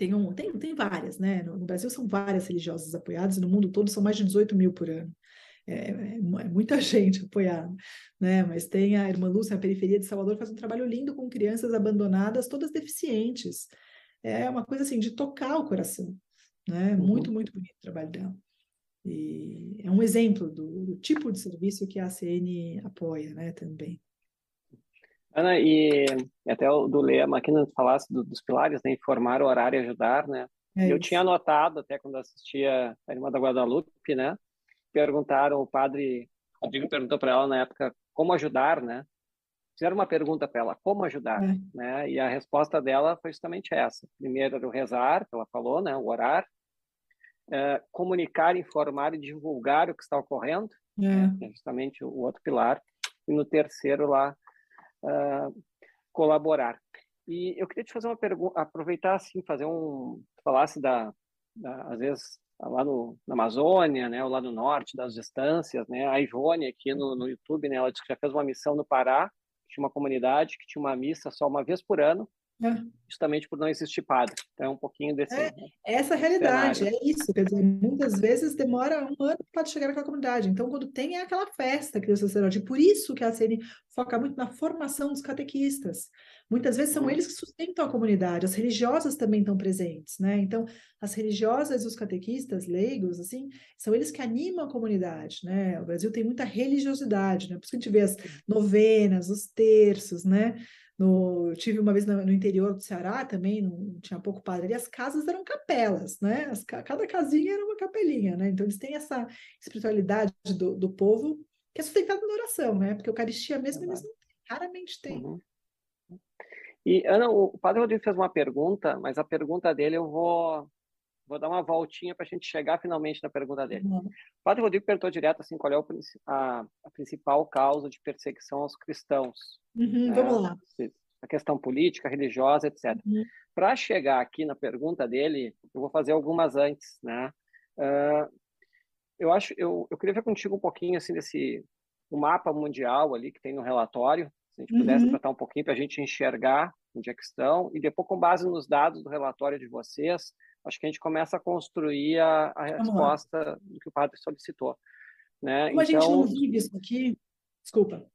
tem, um, tem, tem várias, né? No, no Brasil são várias religiosas apoiadas, no mundo todo são mais de 18 mil por ano. É, é, é, muita gente apoiada, né? Mas tem a Irmã Lúcia, na periferia de Salvador, faz um trabalho lindo com crianças abandonadas, todas deficientes. É uma coisa assim de tocar o coração, né? Uhum. Muito, muito bonito o trabalho dela. E é um exemplo do, do, tipo de serviço que a ACN apoia, né? Também. Ana, e até o do Lema aqui não falasse do, dos pilares, né? Informar, orar e ajudar, né? É eu tinha anotado até quando assistia a Irmã da Guadalupe, né? perguntaram, o padre Rodrigo perguntou para ela na época como ajudar, né? Fizeram uma pergunta para ela, como ajudar, é. né? E a resposta dela foi justamente essa. Primeiro era o rezar, que ela falou, né? O orar. É, comunicar, informar e divulgar o que está ocorrendo, é. Né? é justamente o outro pilar. E no terceiro lá, uh, colaborar. E eu queria te fazer uma pergunta, aproveitar assim, fazer um, falasse da, da às vezes lá no, na Amazônia, né, lá no norte das distâncias, né, a Ivone aqui no, no YouTube, né, ela disse que já fez uma missão no Pará, tinha uma comunidade que tinha uma missa só uma vez por ano. Justamente por não existir padre. Então é um pouquinho desse. É, né, essa é a realidade, cenário. é isso. Quer dizer, muitas vezes demora um ano para chegar naquela comunidade. Então, quando tem é aquela festa que o sacerdote. Por isso que a CN foca muito na formação dos catequistas. Muitas vezes são eles que sustentam a comunidade, as religiosas também estão presentes, né? Então, as religiosas e os catequistas leigos, assim, são eles que animam a comunidade, né? O Brasil tem muita religiosidade, né? Por isso que a gente vê as novenas, os terços, né? No, tive uma vez no, no, interior do Ceará também, não tinha pouco padre, e as casas eram capelas, né? As, cada casinha era uma capelinha, né? Então eles têm essa espiritualidade do, do povo que é sustentada na oração, né? Porque a Eucaristia mesmo eles não, raramente têm. Uhum. E Ana, o padre Rodrigo fez uma pergunta, mas a pergunta dele eu vou vou dar uma voltinha para a gente chegar finalmente na pergunta dele. Uhum. O padre Rodrigo perguntou direto assim qual é o, a, a, principal causa de perseguição aos cristãos. Uhum, né? Vamos lá. A questão política, religiosa, etc. Uhum. Para chegar aqui na pergunta dele, eu vou fazer algumas antes, né? Uh, eu acho, eu, eu queria ver contigo um pouquinho assim desse o mapa mundial ali que tem no relatório, se a gente pudesse uhum. tratar um pouquinho para a gente enxergar onde é que estão e depois com base nos dados do relatório de vocês, acho que a gente começa a construir a, a resposta do que o padre solicitou. Né? Como então, a gente não então vive isso aqui, desculpa.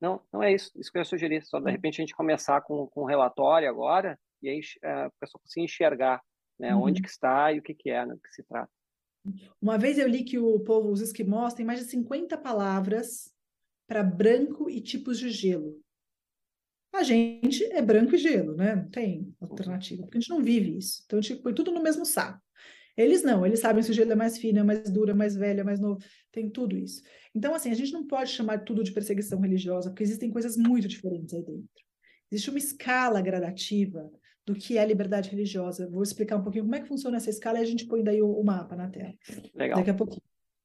Não, não é isso. Isso que eu ia sugerir. Só de uhum. repente a gente começar com, com um relatório agora e aí é, a pessoa conseguir enxergar né, uhum. onde que está e o que, que é, né, do que se trata. Uma vez eu li que o povo, os esquimós, tem mais de 50 palavras para branco e tipos de gelo. A gente é branco e gelo, né? Não tem alternativa, porque a gente não vive isso. Então a gente põe tudo no mesmo saco. Eles não, eles sabem se o gelo é mais fino, é mais duro, é mais velho, é mais novo, tem tudo isso. Então, assim, a gente não pode chamar tudo de perseguição religiosa, porque existem coisas muito diferentes aí dentro. Existe uma escala gradativa do que é liberdade religiosa. Vou explicar um pouquinho como é que funciona essa escala e a gente põe daí o, o mapa na tela. Legal. Daqui a pouquinho.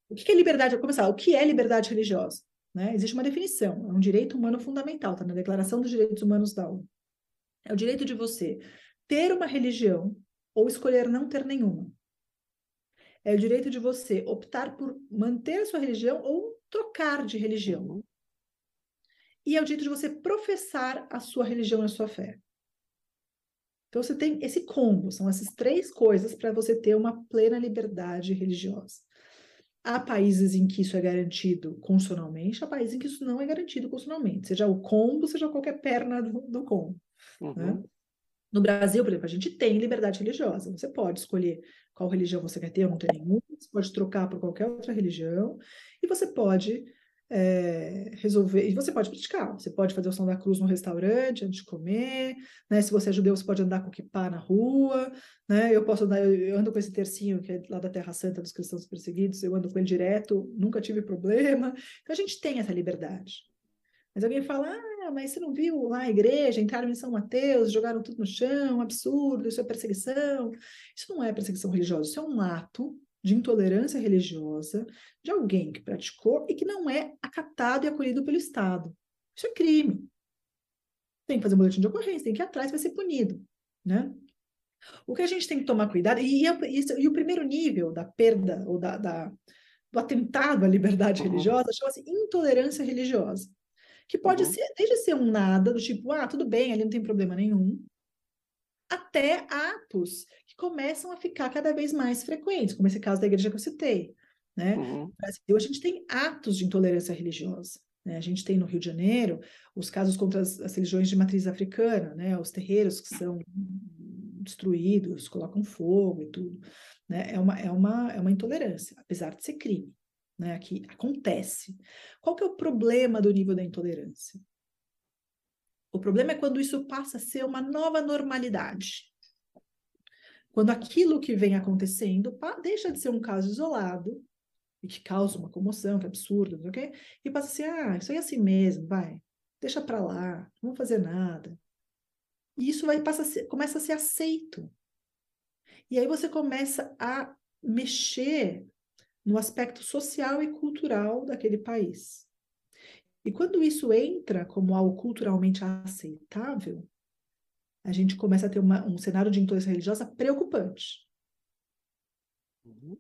O que é liberdade? Vou começar. O que é liberdade religiosa? Né? Existe uma definição, é um direito humano fundamental, está na Declaração dos Direitos Humanos da ONU. É o direito de você ter uma religião ou escolher não ter nenhuma. É o direito de você optar por manter a sua religião ou trocar de religião. Uhum. E é o direito de você professar a sua religião e a sua fé. Então você tem esse combo, são essas três coisas para você ter uma plena liberdade religiosa. Há países em que isso é garantido constitucionalmente, há países em que isso não é garantido constitucionalmente, seja o combo, seja qualquer perna do, do combo. Né? Uhum. Né? No Brasil, por exemplo, a gente tem liberdade religiosa. Você pode escolher qual religião você quer ter ou não ter nenhuma, você pode trocar por qualquer outra religião, e você pode é, resolver, e você pode praticar, você pode fazer o som da cruz no restaurante antes de comer, né? Se você é judeu, você pode andar com kippah na rua, né? Eu posso andar, eu ando com esse tercinho que é lá da Terra Santa dos cristãos perseguidos, eu ando com ele direto, nunca tive problema. Então a gente tem essa liberdade. Mas alguém fala, ah, mas você não viu lá a igreja, entraram em São Mateus, jogaram tudo no chão, absurdo, isso é perseguição. Isso não é perseguição religiosa, isso é um ato de intolerância religiosa de alguém que praticou e que não é acatado e acolhido pelo Estado. Isso é crime. Tem que fazer um boletim de ocorrência, tem que ir atrás, vai ser punido, né? O que a gente tem que tomar cuidado, e, e, e o primeiro nível da perda ou da, da do atentado à liberdade uhum. religiosa chama-se intolerância religiosa, que pode uhum. ser, desde ser um nada, do tipo, ah, tudo bem, ali não tem problema nenhum, até atos que começam a ficar cada vez mais frequentes, como esse caso da igreja que eu citei. Né? Uhum. No Brasil, a gente tem atos de intolerância religiosa. Né? A gente tem no Rio de Janeiro os casos contra as, as religiões de matriz africana, né? os terreiros que são destruídos, colocam fogo e tudo. Né? É, uma, é, uma, é uma intolerância, apesar de ser crime. Né? Aqui acontece. Qual que é o problema do nível da intolerância? O problema é quando isso passa a ser uma nova normalidade. Quando aquilo que vem acontecendo deixa de ser um caso isolado e que causa uma comoção, que é absurdo, não sei o quê, e passa a ser, ah, isso aí é assim mesmo, vai, deixa para lá, não vou fazer nada. E isso vai passa a ser, começa a ser aceito. E aí você começa a mexer no aspecto social e cultural daquele país. E quando isso entra como algo culturalmente aceitável, a gente começa a ter uma, um cenário de intolerância religiosa preocupante. Uhum.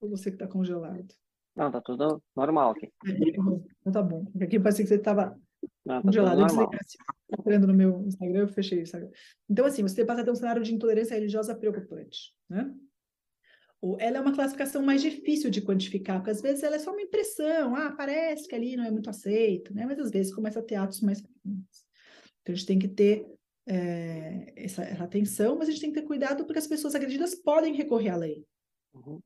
Ou você que está congelado? Não, tá tudo normal aqui. Tá então tá bom. Aqui parece que você estava tá congelado. Eu desliguei, assim, entrando no meu Instagram, eu fechei o Instagram. Então, assim, você passa a ter um cenário de intolerância religiosa preocupante, né? Ela é uma classificação mais difícil de quantificar, porque às vezes ela é só uma impressão, ah, parece que ali não é muito aceito, né? Mas às vezes começa a ter atos mais frequentes. Então a gente tem que ter é, essa, essa, atenção, mas a gente tem que ter cuidado porque as pessoas agredidas podem recorrer à lei. Uhum.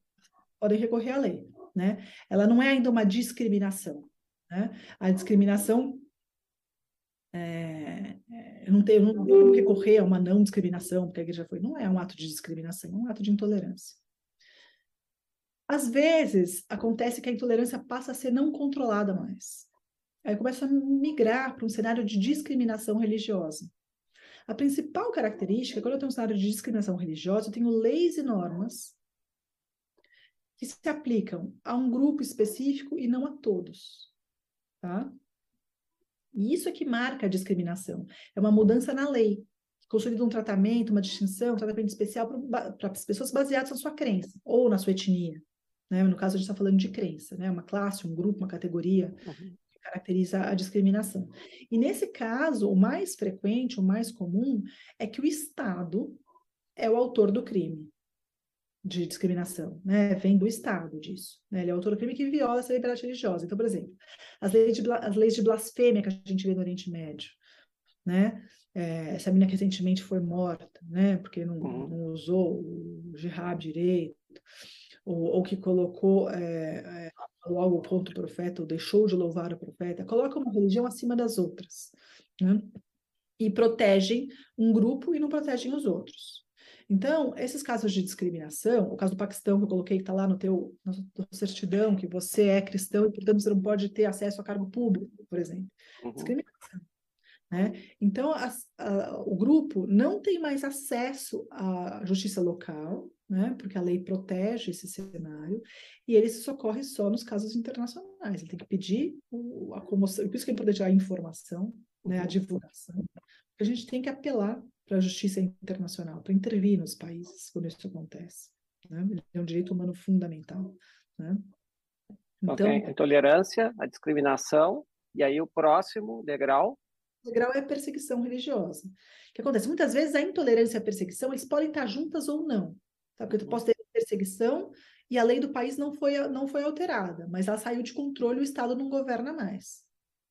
Podem recorrer à lei, né? Ela não é ainda uma discriminação, né? A discriminação é, não eu não, não recorrer a uma não discriminação, porque a igreja foi, não é um ato de discriminação, é um ato de intolerância. Às vezes, acontece que a intolerância passa a ser não controlada mais. Aí começa a migrar para um cenário de discriminação religiosa. A principal característica, quando eu tenho um cenário de discriminação religiosa, eu tenho leis e normas que se aplicam a um grupo específico e não a todos. Tá? E isso é que marca a discriminação. É uma mudança na lei, que um tratamento, uma distinção, um tratamento especial para as pessoas baseadas na sua crença ou na sua etnia. Né? No caso, a gente está falando de crença, né? uma classe, um grupo, uma categoria uhum. que caracteriza a discriminação. E nesse caso, o mais frequente, o mais comum, é que o Estado é o autor do crime de discriminação, né? Vem do Estado disso. Né? Ele é o autor do crime que viola essa liberdade religiosa. Então, por exemplo, as leis de, as leis de blasfêmia que a gente vê no Oriente Médio, né? É, essa menina que recentemente foi morta, né? Porque não, uhum. não usou o jihad direito ou, ou que colocou é, é, algo contra o profeta, ou deixou de louvar o profeta, coloca uma religião acima das outras, né? e protegem um grupo e não protegem os outros. Então, esses casos de discriminação, o caso do Paquistão que eu coloquei, que está lá no teu na certidão, que você é cristão e, portanto, você não pode ter acesso a cargo público, por exemplo. Uhum. Discriminação. Né? Então, as, a, o grupo não tem mais acesso à justiça local, né? porque a lei protege esse cenário, e ele se socorre só nos casos internacionais. Ele tem que pedir o, a comoção, por isso que é importante a informação, né? a uhum. divulgação. A gente tem que apelar para a justiça internacional, para intervir nos países quando isso acontece. Né? É um direito humano fundamental. Né? Então, okay. a intolerância, a discriminação, e aí o próximo degrau grau é perseguição religiosa. O que acontece? Muitas vezes a intolerância e a perseguição, eles podem estar juntas ou não. Tá? Porque tu pode ter perseguição e a lei do país não foi, não foi alterada, mas ela saiu de controle, o Estado não governa mais.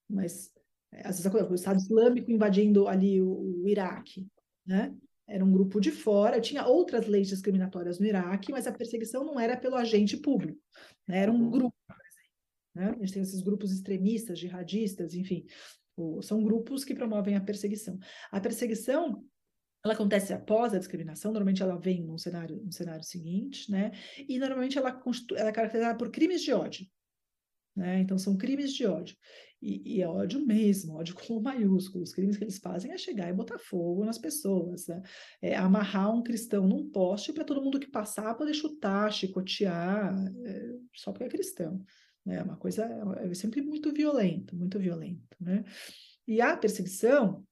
Mas, é, às vezes, o Estado Islâmico invadindo ali o, o Iraque, né? Era um grupo de fora, tinha outras leis discriminatórias no Iraque, mas a perseguição não era pelo agente público, né? era um grupo. Né? A gente tem esses grupos extremistas, jihadistas, enfim, são grupos que promovem a perseguição. A perseguição ela acontece após a discriminação, normalmente ela vem num cenário, num cenário seguinte, né? E normalmente ela, ela é caracterizada por crimes de ódio. Né? Então são crimes de ódio. E, e, é ódio mesmo, ódio com maiúsculo. Os crimes que eles fazem é chegar e botar fogo nas pessoas, né? é amarrar um cristão num poste para todo mundo que passar poder chutar, chicotear, é, só porque é cristão. É uma coisa, é sempre muito violento, muito violento, né? E a perseguição,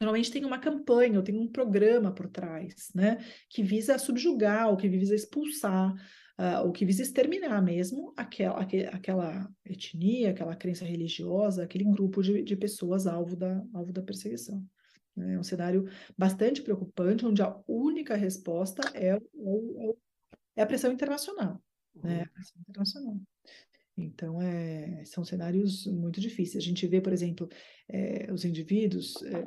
normalmente tem uma campanha, ou tem um programa por trás, né? Que visa subjugar, ou que visa expulsar, uh, ou que visa exterminar mesmo aquela, aquela etnia, aquela crença religiosa, aquele grupo de, de pessoas alvo da, alvo da perseguição. É um cenário bastante preocupante, onde a única resposta é, é, é a pressão internacional. Né? A pressão internacional. Então, é, são cenários muito difíceis. A gente vê, por exemplo, é, os indivíduos é,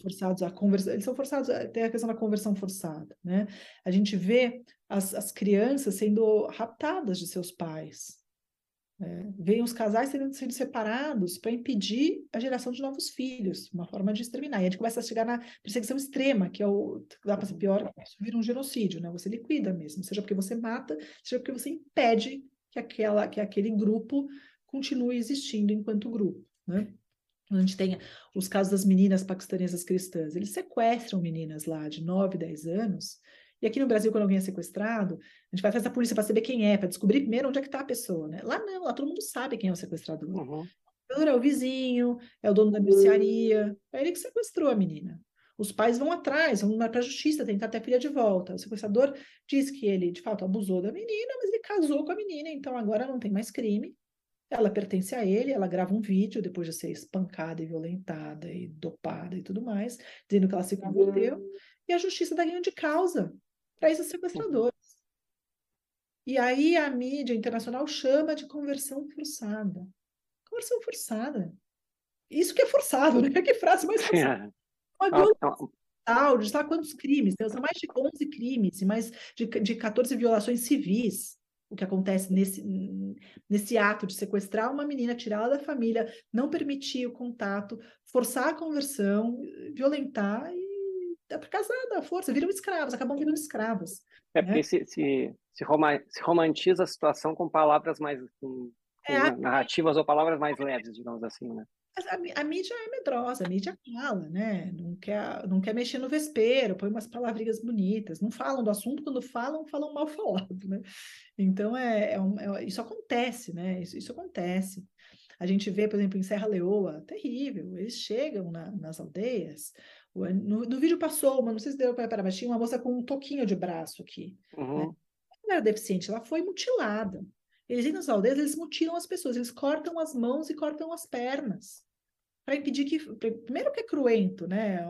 forçados a conversar, eles são forçados, tem a questão da conversão forçada, né? A gente vê as, as crianças sendo raptadas de seus pais, é, vem os casais sendo, sendo separados para impedir a geração de novos filhos, uma forma de exterminar. E a gente começa a chegar na perseguição extrema, que é o dá para ser pior, isso vira um genocídio, né? Você liquida mesmo, seja porque você mata, seja porque você impede que, aquela, que aquele grupo continue existindo enquanto grupo. Né? A gente tem os casos das meninas paquistanesas cristãs. Eles sequestram meninas lá de 9, 10 anos. E aqui no Brasil, quando alguém é sequestrado, a gente vai atrás da polícia para saber quem é, para descobrir primeiro onde é que está a pessoa. Né? Lá não, lá todo mundo sabe quem é o sequestrador. Uhum. É o vizinho, é o dono da mercearia. É ele que sequestrou a menina. Os pais vão atrás, vão para a justiça tentar ter a filha de volta. O sequestrador diz que ele, de fato, abusou da menina, mas ele casou com a menina, então agora não tem mais crime. Ela pertence a ele, ela grava um vídeo depois de ser espancada e violentada e dopada e tudo mais, dizendo que ela se converteu, uhum. e a justiça dá ganho de causa para esses sequestradores. E aí a mídia internacional chama de conversão forçada. Conversão forçada. Isso que é forçado, né? Que frase mais forçada. Uma sabe quantos crimes? São mais de 11 crimes e mais de, de 14 violações civis. O que acontece nesse, nesse ato de sequestrar uma menina, tirá-la da família, não permitir o contato, forçar a conversão, violentar e casar, dá força, viram escravos, acabam virando escravos. É né? porque se, se, se, romantiza a situação com palavras mais. Com, com é, narrativas ou palavras mais leves, digamos assim, né? A, a, mídia é medrosa, a mídia fala, né? Não quer, não quer mexer no vespeiro, põe umas palavrinhas bonitas, não falam do assunto, quando falam, falam mal falado, né? Então, é, é, um, é isso acontece, né? Isso, isso, acontece. A gente vê, por exemplo, em Serra Leoa, terrível, eles chegam na, nas aldeias, no, no, vídeo passou, mas não sei se deu para tinha uma moça com um toquinho de braço aqui. Né? Uhum. Né? Ela era deficiente, ela foi mutilada. Eles entram nas aldeias, eles mutilam as pessoas, eles cortam as mãos e cortam as pernas. Para impedir que. Primeiro que é cruento, né?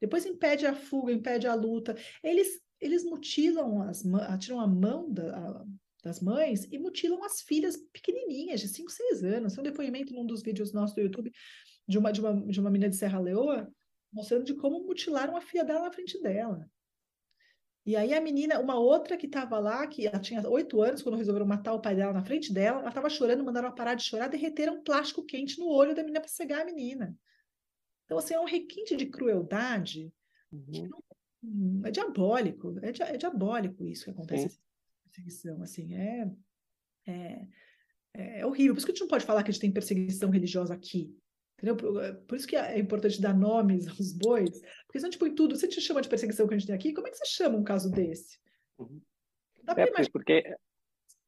Depois impede a fuga, impede a luta. Eles, eles mutilam as tiram a mão da, a, das mães e mutilam as filhas pequenininhas, de 5, 6 anos. Tem um depoimento num dos vídeos nossos do YouTube de uma, de uma, de uma menina de Serra Leoa, mostrando de como mutilaram a filha dela na frente dela. E aí a menina, uma outra que estava lá, que ela tinha oito anos, quando resolveram matar o pai dela na frente dela, ela estava chorando, mandaram ela parar de chorar, derreteram um plástico quente no olho da menina para cegar a menina. Então, assim, é um requinte de crueldade uhum. não, é diabólico, é, é, diabólico isso que acontece, perseguição, assim, é, é, é, horrível. Por isso que a gente não pode falar que a gente tem perseguição religiosa aqui, Entendeu? Por, por isso que é importante dar nomes aos bois, porque se a gente põe tudo, você te chama de perseguição que a gente tem aqui, como é que você chama um caso desse? Uhum. É, porque, porque,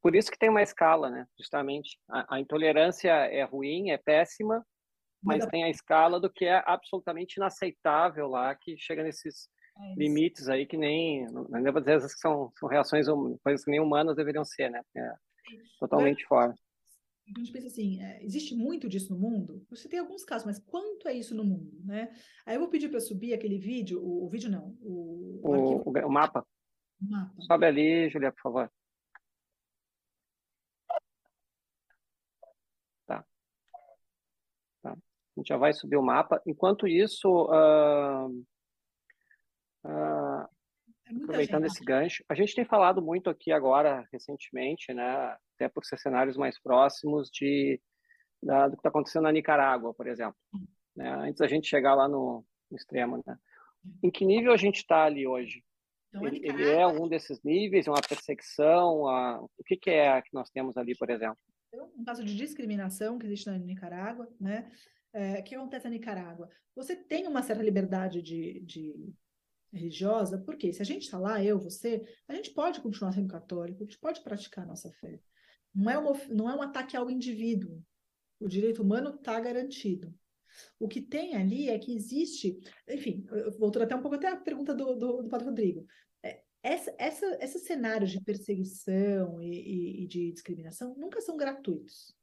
por isso que tem uma escala, né? Justamente. A, a intolerância é ruim, é péssima, mas tem a escala do que é absolutamente inaceitável lá, que chega nesses é limites aí que nem, não devo dizer que são, são reações, coisas que nem humanas deveriam ser, né? É totalmente mas, fora. A gente pensa assim, é, existe muito disso no mundo? Você tem alguns casos, mas quanto é isso no mundo, né? Aí eu vou pedir para subir aquele vídeo, o, o, vídeo não, o, o, o, o mapa. mapa. Sobe ali, Julia, por favor. A gente já vai subir o mapa. Enquanto isso, uh, uh, aproveitando gente. esse gancho, a gente tem falado muito aqui agora, recentemente, né, até por ser cenários mais próximos de, da, do que está acontecendo na Nicarágua, por exemplo. Né, antes da gente chegar lá no, no extremo. Né? Em que nível a gente está ali hoje? Então, ele, ele, é um desses níveis, é uma perseguição? O que, que é que nós temos ali, por exemplo? Um caso de discriminação que existe na Nicarágua, né? é, que acontece na Nicarágua? Você tem uma certa liberdade de, de religiosa, porque se a gente está lá, eu, você, a gente pode continuar sendo católico, a gente pode praticar a nossa fé. Não é, uma, não é um ataque ao indivíduo. O direito humano está garantido. O que tem ali é que existe, enfim, voltando até um pouco até a pergunta do, do, do Padre Rodrigo. É, essa, essa, esses cenários de perseguição e, e, e de discriminação nunca são gratuitos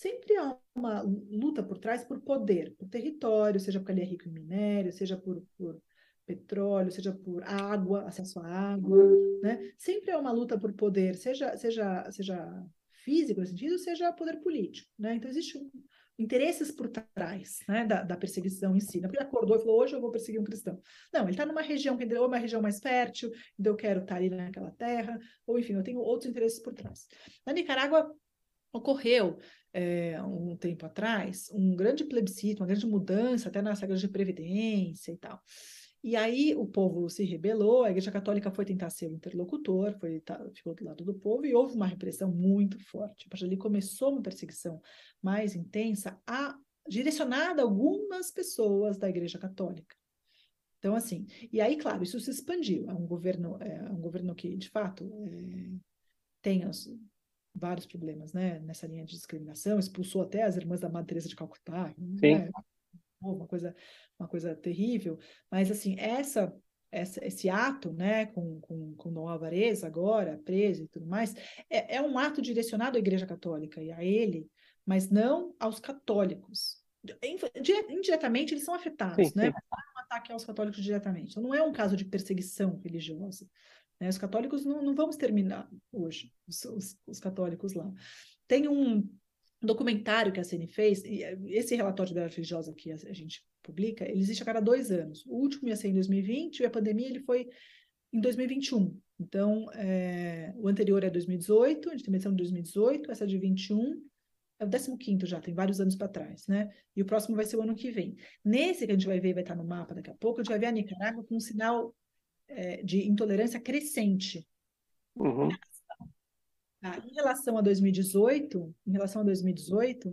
sempre há uma luta por trás por poder, por território, seja porque ele é rico em minério, seja por, por petróleo, seja por água, acesso à água, né? Sempre é uma luta por poder, seja seja seja físico nesse sentido, seja poder político, né? Então existe um, interesses por trás né, da, da, perseguição em si. Não é porque ele acordou e falou, hoje eu vou perseguir um cristão. Não, ele está numa região que ou uma região mais fértil, então eu quero estar ali naquela terra, ou enfim, eu tenho outros interesses por trás. Na Nicarágua, ocorreu é, um tempo atrás um grande plebiscito, uma grande mudança até nas regras de previdência e tal. E aí o povo se rebelou, a Igreja Católica foi tentar ser o interlocutor, foi, ficou do lado do povo e houve uma repressão muito forte. A partir dali começou uma perseguição mais intensa, a, direcionada a algumas pessoas da Igreja Católica. Então, assim, e aí, claro, isso se expandiu. É um governo, é um governo que, de fato, é, tem os, vários problemas, né, nessa linha de discriminação, expulsou até as irmãs da Madre Teresa de Calcutá, né? Uma coisa, uma coisa terrível, mas assim, essa, essa esse ato, né, com, com, com Dom Alvarez agora, preso e tudo mais, é, é um ato direcionado à Igreja Católica e a ele, mas não aos católicos. Indiretamente eles são afetados, sim, né? Sim. Não é um ataque aos católicos diretamente. Então, não é um caso de perseguição religiosa. Né? Os católicos não, não vamos terminar hoje, os, os, os católicos lá. Tem um documentário que a CN fez, e eh, esse relatório da religiosa que a, a gente publica, ele existe a cada dois anos. O último ia ser em 2020 e a pandemia ele foi em 2021. Então, é, o anterior é 2018, a gente tem edição de 2018, essa é de 21, é o 15 já, tem vários anos para trás, né? E o próximo vai ser o ano que vem. Nesse que a gente vai ver, vai estar no mapa daqui a pouco, a gente vai ver a Nicarágua com um sinal é, de intolerância crescente. Uhum. Ah, em relação a 2018, em relação a 2018,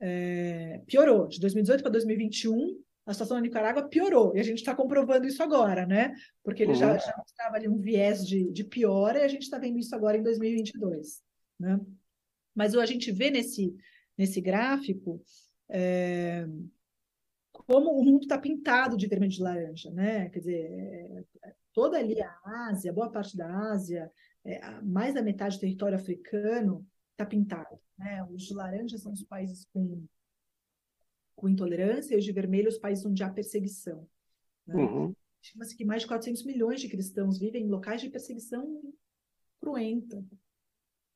é, piorou. De 2018 para 2021, a situação na Nicarágua piorou. E a gente está comprovando isso agora, né? Porque ele uhum. já, já mostrava ali um viés de, de piora e a gente está vendo isso agora em 2022, né? Mas a gente vê nesse, nesse gráfico é, como o mundo está pintado de vermelho de laranja, né? Quer dizer, é, é, toda ali a Ásia, boa parte da Ásia, é, mais da metade do território africano está pintado. Né? Os de laranja são os países com, com intolerância e os de vermelho os países onde há perseguição. Né? Uhum. Estima-se que mais de 400 milhões de cristãos vivem em locais de perseguição cruenta.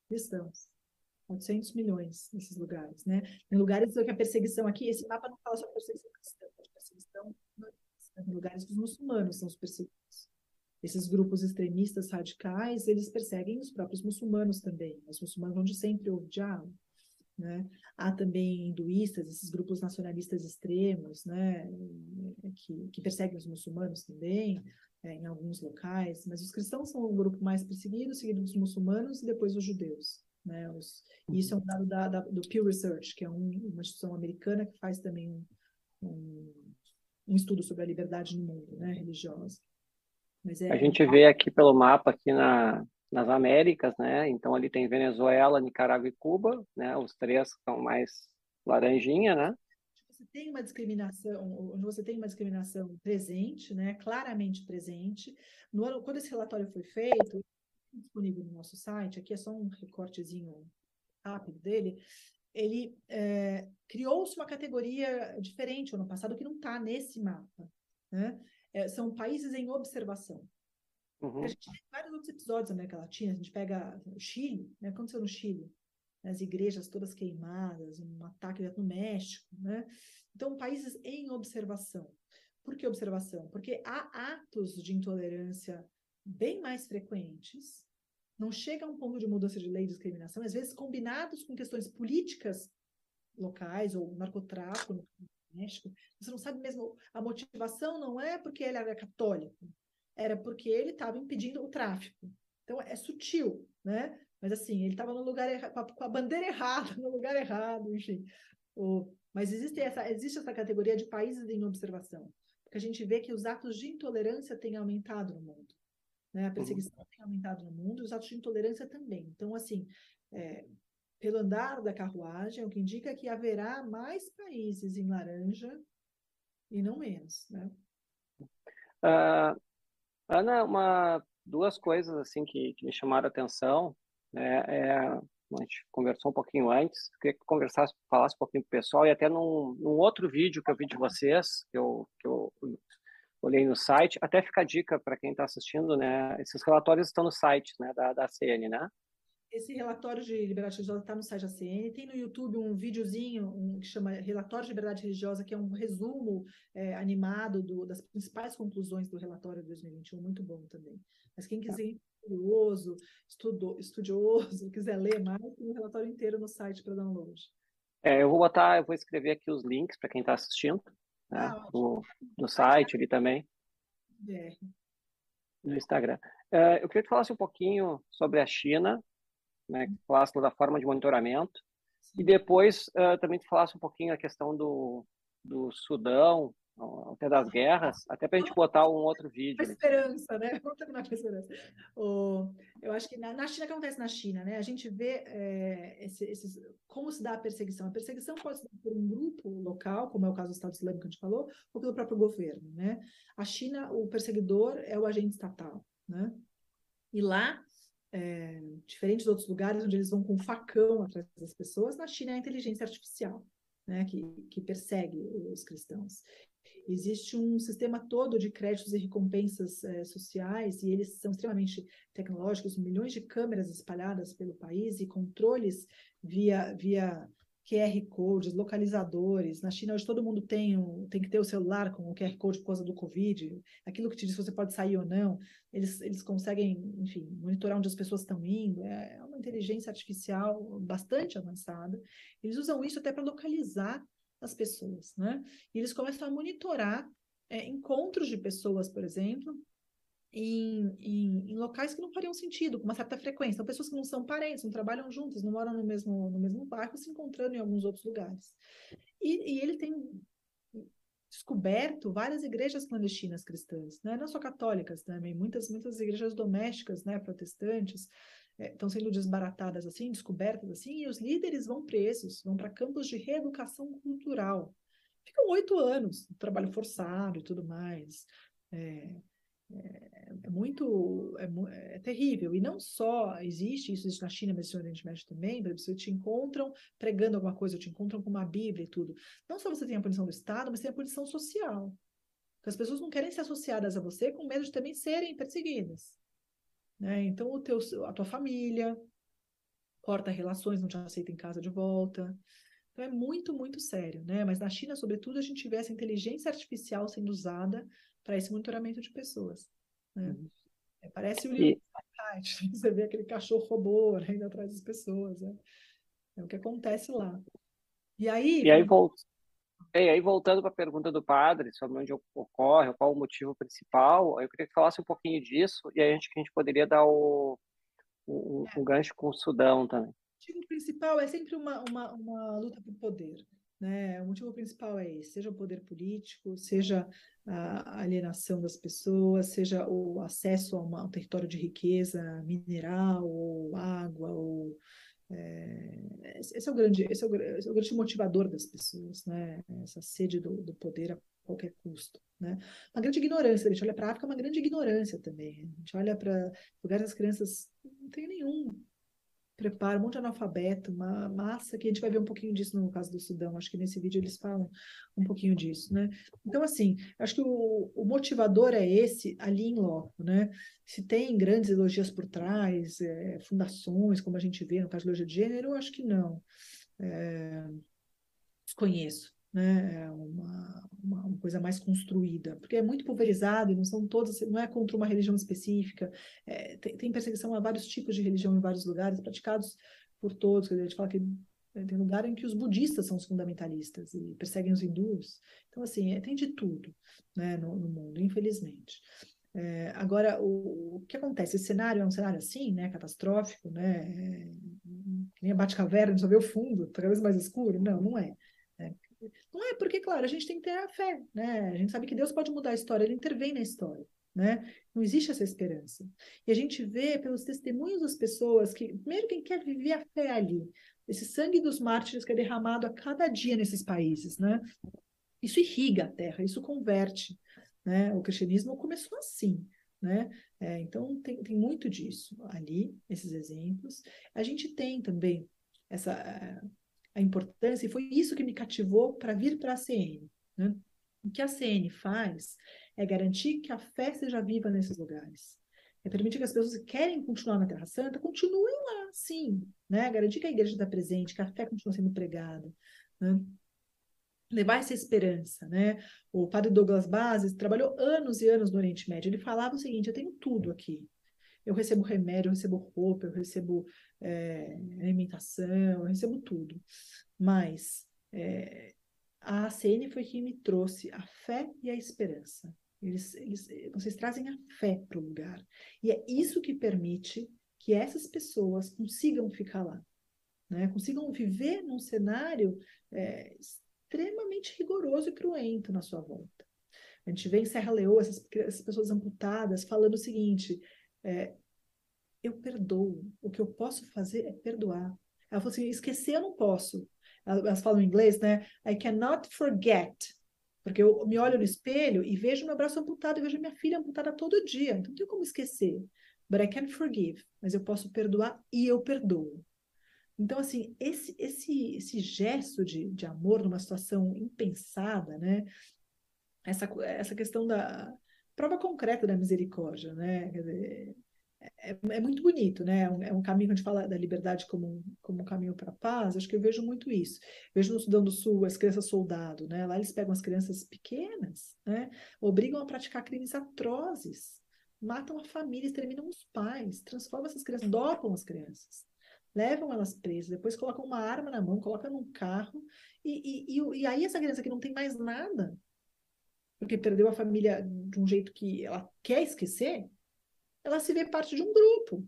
Cristãos. 400 milhões nesses lugares, né? Em lugares que a perseguição aqui, esse mapa não fala sobre perseguição cristã, perseguição em lugares que os muçulmanos são os perseguidos. Esses grupos extremistas radicais, eles perseguem os próprios muçulmanos também. Os muçulmanos onde sempre houve diálogo. Né? Há também hinduístas, esses grupos nacionalistas extremos, né? que, que perseguem os muçulmanos também, é, em alguns locais, mas os cristãos são o grupo mais perseguido, seguido dos muçulmanos e depois os judeus. Né? Os, isso é um dado da, da, do Pew Research, que é um, uma instituição americana que faz também um, um, um, estudo sobre a liberdade no mundo, né, religiosa. É, a gente vê aqui pelo mapa aqui na, nas Américas, né? Então ali tem Venezuela, Nicarágua e Cuba, né? Os três são mais laranjinha, né? Você tem uma discriminação, onde você tem uma discriminação presente, né? Claramente presente. No quando esse relatório foi feito, disponível no nosso site, aqui é só um recortezinho rápido dele, ele é, criou-se uma categoria diferente ano passado que não está nesse mapa. Né? É, são países em observação. Uhum. A gente tem vários outros episódios da América Latina, a gente pega o Chile, né? aconteceu no Chile, as igrejas todas queimadas, um ataque no México, né? Então, países em observação. Por que observação? Porque há atos de intolerância bem mais frequentes, não chega a um ponto de mudança de lei de discriminação, às vezes combinados com questões políticas locais ou narcotráfico México, você não sabe mesmo, a motivação não é porque ele era católico, era porque ele estava impedindo o tráfico. Então é sutil, né? Mas assim, ele estava no lugar errado, com a bandeira errada, no lugar errado, enfim. O, mas existe essa, existe essa categoria de países em observação, porque a gente vê que os atos de intolerância têm aumentado no mundo. Né? A perseguição uhum. tem aumentado no mundo, os atos de intolerância também. Então, assim, é, pelo andar da carruagem, o que indica que haverá mais países em laranja e não menos, né? Uh, Ana, uma, duas coisas assim que, que me chamaram a atenção, né? É, a gente conversou um pouquinho antes, queria que conversasse, falasse um pouquinho com o pessoal, e até num, num outro vídeo que eu vi de vocês, que eu, que eu olhei no site, até fica a dica para quem está assistindo, né? Esses relatórios estão no site né, da, da CN, né? Esse relatório de liberdade religiosa está no site da CN. Tem no YouTube um videozinho um, que chama Relatório de Liberdade Religiosa, que é um resumo é, animado do, das principais conclusões do relatório de 2021, muito bom também. Mas quem quiser ir curioso, estudo, estudioso, quiser ler mais, tem o um relatório inteiro no site para download. É, eu vou botar, eu vou escrever aqui os links para quem está assistindo né? Ah, no, no site ali também. É. No Instagram. Uh, eu queria que falasse um pouquinho sobre a China, né, que falasse da forma de monitoramento, Sim. e depois uh, também falasse um pouquinho a questão do, do Sudão, até das guerras, até para a gente botar um outro vídeo. A esperança, né? Vamos terminar com a esperança. O, eu acho que na, na China, o que acontece na China, né? A gente vê é, esse, esses, como se dá a perseguição. A perseguição pode ser por um grupo local, como é o caso do Estado Islâmico que a gente falou, ou pelo próprio governo, né? A China, o perseguidor é o agente estatal, né? E lá, é, diferente de outros lugares onde eles vão com facão atrás das pessoas, na China é a inteligência artificial. Né, que, que, persegue os cristãos. Existe um sistema todo de créditos e recompensas é, sociais, e eles são extremamente tecnológicos, milhões de câmeras espalhadas pelo país e controles via, via QR codes, localizadores. Na China hoje todo mundo tem, um, tem que ter o celular com o QR code por causa do Covid, aquilo que te diz se você pode sair ou não. Eles, eles conseguem, enfim, monitorar onde as pessoas estão indo. É, é uma inteligência artificial bastante avançada. Eles usam isso até para localizar as pessoas, né? E eles começam a monitorar é, encontros de pessoas, por exemplo, em, em, em, locais que não fariam sentido, com uma certa frequência. Então, pessoas que não são parentes, não trabalham juntas, não moram no mesmo, no mesmo bairro, se encontrando em alguns outros lugares. E, e ele tem descoberto várias igrejas clandestinas cristãs, né? não só católicas também, muitas, muitas igrejas domésticas, né, protestantes, estão é, sendo desbaratadas assim, descobertas assim, e os líderes vão presos, vão para campos de reeducação cultural. Ficam oito anos, trabalho forçado e tudo mais. É, é, muito é, é, terrível. E não só existe isso existe na China, mas no Oriente Médio também, você te encontram pregando alguma coisa, te encontram com uma Bíblia e tudo. Não só você tem a punição do Estado, mas tem a punição social. Porque as pessoas não querem ser associadas a você com medo de também serem perseguidas. Né? Então, o teu, a tua família corta relações, não te aceita em casa de volta. Então, é muito, muito sério. Né? Mas na China, sobretudo, a gente vê essa inteligência artificial sendo usada para esse monitoramento de pessoas. Né? Uhum. É, parece o livro e... você vê aquele cachorro robô né, indo atrás das pessoas. Né? É o que acontece lá. E aí. E aí, volta. E aí, voltando para a pergunta do padre sobre onde ocorre, qual o motivo principal, eu queria que falasse um pouquinho disso e aí a gente, a gente poderia dar o, o, o gancho com o Sudão também. principal é sempre uma, uma, uma luta por poder. Né? O motivo principal é esse, seja o poder político, seja a alienação das pessoas, seja o acesso a, uma, a um território de riqueza mineral, ou água, ou é, esse é o grande, esse é o, é o, grande motivador das pessoas, né? Essa sede do, do poder a qualquer custo, né? Uma grande ignorância. A gente olha para a África, é uma grande ignorância também. A gente olha para lugares das crianças não tem nenhum prepara um monte de analfabeto, uma massa que a gente vai ver um pouquinho disso no caso do Sudão. Acho que nesse vídeo eles falam um pouquinho disso, né? Então, assim, acho que o, o motivador é esse ali em loco, né? Se tem grandes ideologias por trás, é, fundações, como a gente vê no caso de ideologia de gênero, acho que não. É, desconheço né? É uma, uma, uma, coisa mais construída, porque é muito pulverizado e não são todas, não é contra uma religião específica, é, tem, tem, perseguição a vários tipos de religião em vários lugares, praticados por todos, a gente fala que né, tem lugar em que os budistas são os fundamentalistas e perseguem os hindus, então assim, é, tem de tudo né, no, no mundo, infelizmente. É, agora, o, o, que acontece? Esse cenário é um cenário assim, né, catastrófico, né, é, nem a Bate-Caverna, só vê o fundo, está cada vez mais escuro? Não, não é. Não é porque, claro, a gente tem que ter a fé, né? A gente sabe que Deus pode mudar a história, ele intervém na história, né? Não existe essa esperança. E a gente vê pelos testemunhos das pessoas que, primeiro, quem quer viver a fé ali, esse sangue dos mártires que é derramado a cada dia nesses países, né? Isso irriga a terra, isso converte, né? O cristianismo começou assim, né? É, então tem, tem muito disso ali, esses exemplos. A gente tem também essa a importância, e foi isso que me cativou para vir para a CN. Né? O que a CN faz é garantir que a fé seja viva nesses lugares. É permitir que as pessoas que querem continuar na Terra Santa continuem lá, sim. Né? Garantir que a igreja está presente, que a fé continua sendo pregada. Né? Levar essa esperança. Né? O padre Douglas Bases trabalhou anos e anos no Oriente Médio. Ele falava o seguinte: eu tenho tudo aqui. Eu recebo remédio, eu recebo roupa, eu recebo é, alimentação, eu recebo tudo. Mas é, a ACN foi quem me trouxe a fé e a esperança. Eles, eles, vocês trazem a fé para o lugar. E é isso que permite que essas pessoas consigam ficar lá, né? consigam viver num cenário é, extremamente rigoroso e cruento na sua volta. A gente vê em Serra Leoa essas, essas pessoas amputadas falando o seguinte: é, eu perdoo. O que eu posso fazer é perdoar. Ela falou assim: esquecer eu não posso. Elas falam em inglês, né? I cannot forget. Porque eu me olho no espelho e vejo meu braço amputado e vejo minha filha amputada todo dia. Então não tenho como esquecer. But I can forgive. Mas eu posso perdoar e eu perdoo. Então, assim, esse, esse, esse gesto de, de amor numa situação impensada, né? Essa, essa questão da prova concreta da misericórdia, né? Quer dizer, é, é, muito bonito, né? É um, é um, caminho que a gente fala da liberdade como como um caminho para a paz. Acho que eu vejo muito isso. Vejo no Sudão do Sul as crianças soldado, né? Lá eles pegam as crianças pequenas, né? Obrigam a praticar crimes atrozes, matam a família, exterminam os pais, transformam essas crianças, dopam as crianças, levam elas presas, depois colocam uma arma na mão, colocam num carro e, e, e, e aí essa criança que não tem mais nada, porque perdeu a família de um jeito que ela quer esquecer ela se vê parte de um grupo.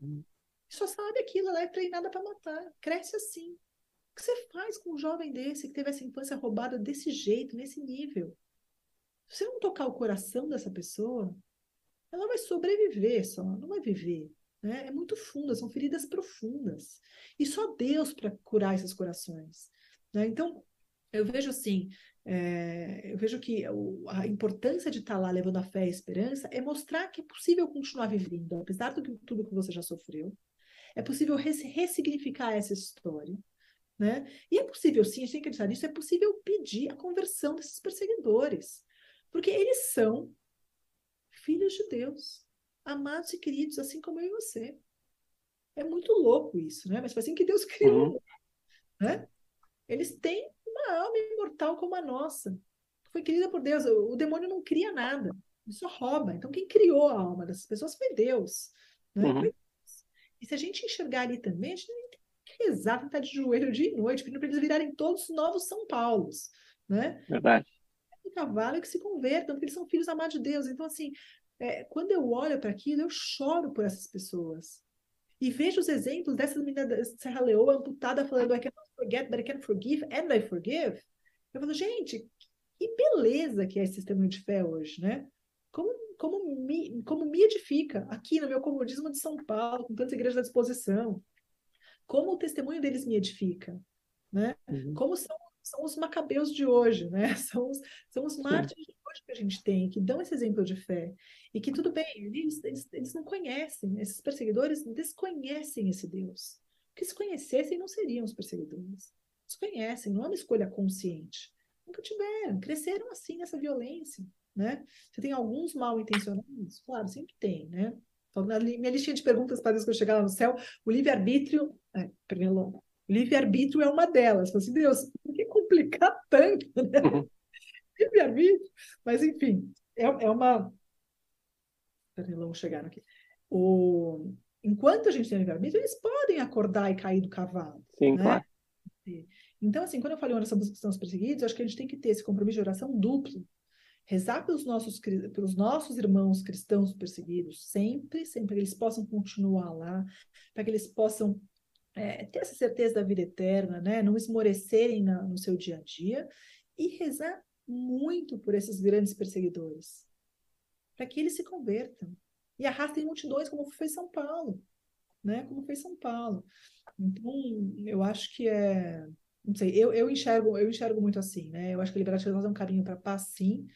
Hum. Só sabe aquilo, ela é treinada para matar. Cresce assim. O que você faz com um jovem desse que teve essa infância roubada desse jeito, nesse nível? Se você não tocar o coração dessa pessoa, ela vai sobreviver só, não vai viver. Né? É muito funda, são feridas profundas. E só Deus para curar esses corações. Né? Então, eu vejo assim, é, eu vejo que a importância de estar lá levando a fé e a esperança é mostrar que é possível continuar vivendo, apesar de tudo que você já sofreu. É possível res, ressignificar essa história. Né? E é possível, sim, a gente tem que acreditar nisso, é possível pedir a conversão desses perseguidores. Porque eles são filhos de Deus, amados e queridos, assim como eu e você. É muito louco isso, né? Mas foi assim que Deus criou. Uhum. Né? Eles têm uma alma imortal como a nossa. Foi criada por Deus. O, demônio não cria nada, ele só rouba. Então, quem criou a alma dessas pessoas foi Deus. Né? Uhum. Foi Deus. E se a gente enxergar ali também, a gente tem que rezar, de joelho dia e noite, pedindo para eles virarem todos novos São Paulos. Né? Verdade. O cavalo é que se convertam, porque eles são filhos amados de Deus. Então, assim, é, quando eu olho para aquilo, eu choro por essas pessoas. E veja os exemplos dessa menina da Serra Leoa amputada falando I cannot forget, but I can forgive, and I forgive. Eu falo, gente, que beleza que é esse sistema de fé hoje, né? Como, como, me, como me edifica aqui no meu comodismo de São Paulo, com tantas igrejas à disposição. Como o testemunho deles me edifica, né? Uhum. Como são são os macabeus de hoje, né? São os, são os mártires de hoje que a gente tem, que dão esse exemplo de fé. E que tudo bem, eles, eles, eles não conhecem, esses perseguidores desconhecem esse Deus. Porque se conhecessem, não seriam os perseguidores. Desconhecem, não é uma escolha consciente. Nunca tiveram, cresceram assim nessa violência, né? Você tem alguns mal intencionados? Claro, sempre tem, né? Na minha listinha de perguntas para que eu chegar lá no céu, o livre-arbítrio. É, o livre-arbítrio é uma delas. Falei assim, Deus, por que complicar tanto? Né? Uhum. Livre-arbítrio. Mas, enfim, é, é uma. Peraí, vamos chegar aqui. O... Enquanto a gente tem livre-arbítrio, eles podem acordar e cair do cavalo. Sim, né? claro. Então, assim, quando eu falo em oração pelos cristãos perseguidos, eu acho que a gente tem que ter esse compromisso de oração duplo. Rezar pelos nossos, pelos nossos irmãos cristãos perseguidos, sempre, sempre, para que eles possam continuar lá, para que eles possam é, ter essa certeza da vida eterna, né? não esmorecerem na, no seu dia a dia, e rezar muito por esses grandes perseguidores, para que eles se convertam e arrastem multidões, como fez São Paulo, né? Como fez São Paulo. Então, eu acho que é, não sei, eu, eu enxergo, eu enxergo muito assim, né? Eu acho que a liberdade religiosa é um caminho para paz, sim,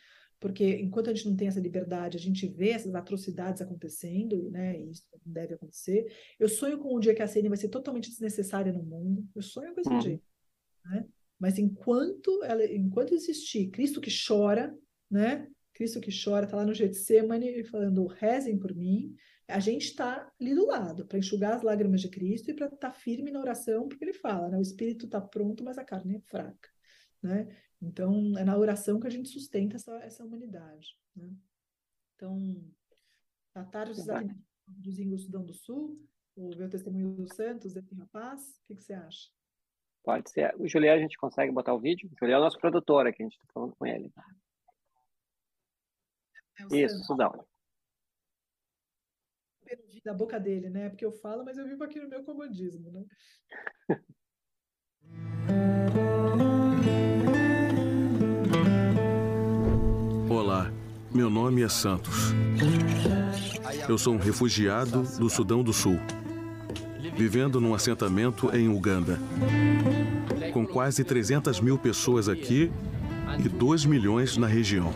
porque enquanto a gente não tem essa liberdade, a gente vê essas atrocidades acontecendo, né? E isso deve acontecer. Eu sonho com um dia que a CN vai ser totalmente desnecessária no mundo. Eu sonho com esse uhum. dia, né? Mas enquanto ela, enquanto existir Cristo que chora, né? Cristo que chora, está lá no Getsemane falando, rezem por mim. A gente está ali do lado para enxugar as lágrimas de Cristo e para estar tá firme na oração, porque ele fala, né? O espírito está pronto, mas a carne é fraca, né? Então, é na oração que a gente sustenta essa, essa humanidade. Né? Então, tratar os dos índios do Sudão do Sul, o testemunho dos santos, desse rapaz, o que, que você acha? Pode ser. O Julião, a gente consegue botar o vídeo? O Julião é o nosso produtor aqui, a gente está falando com ele. É Isso. Sudão. Da boca dele, né? Porque eu falo, mas eu vivo aqui no meu comodismo, né? Olá, meu nome é Santos. Eu sou um refugiado do Sudão do Sul, vivendo num assentamento em Uganda. Com quase 300 mil pessoas aqui e 2 milhões na região.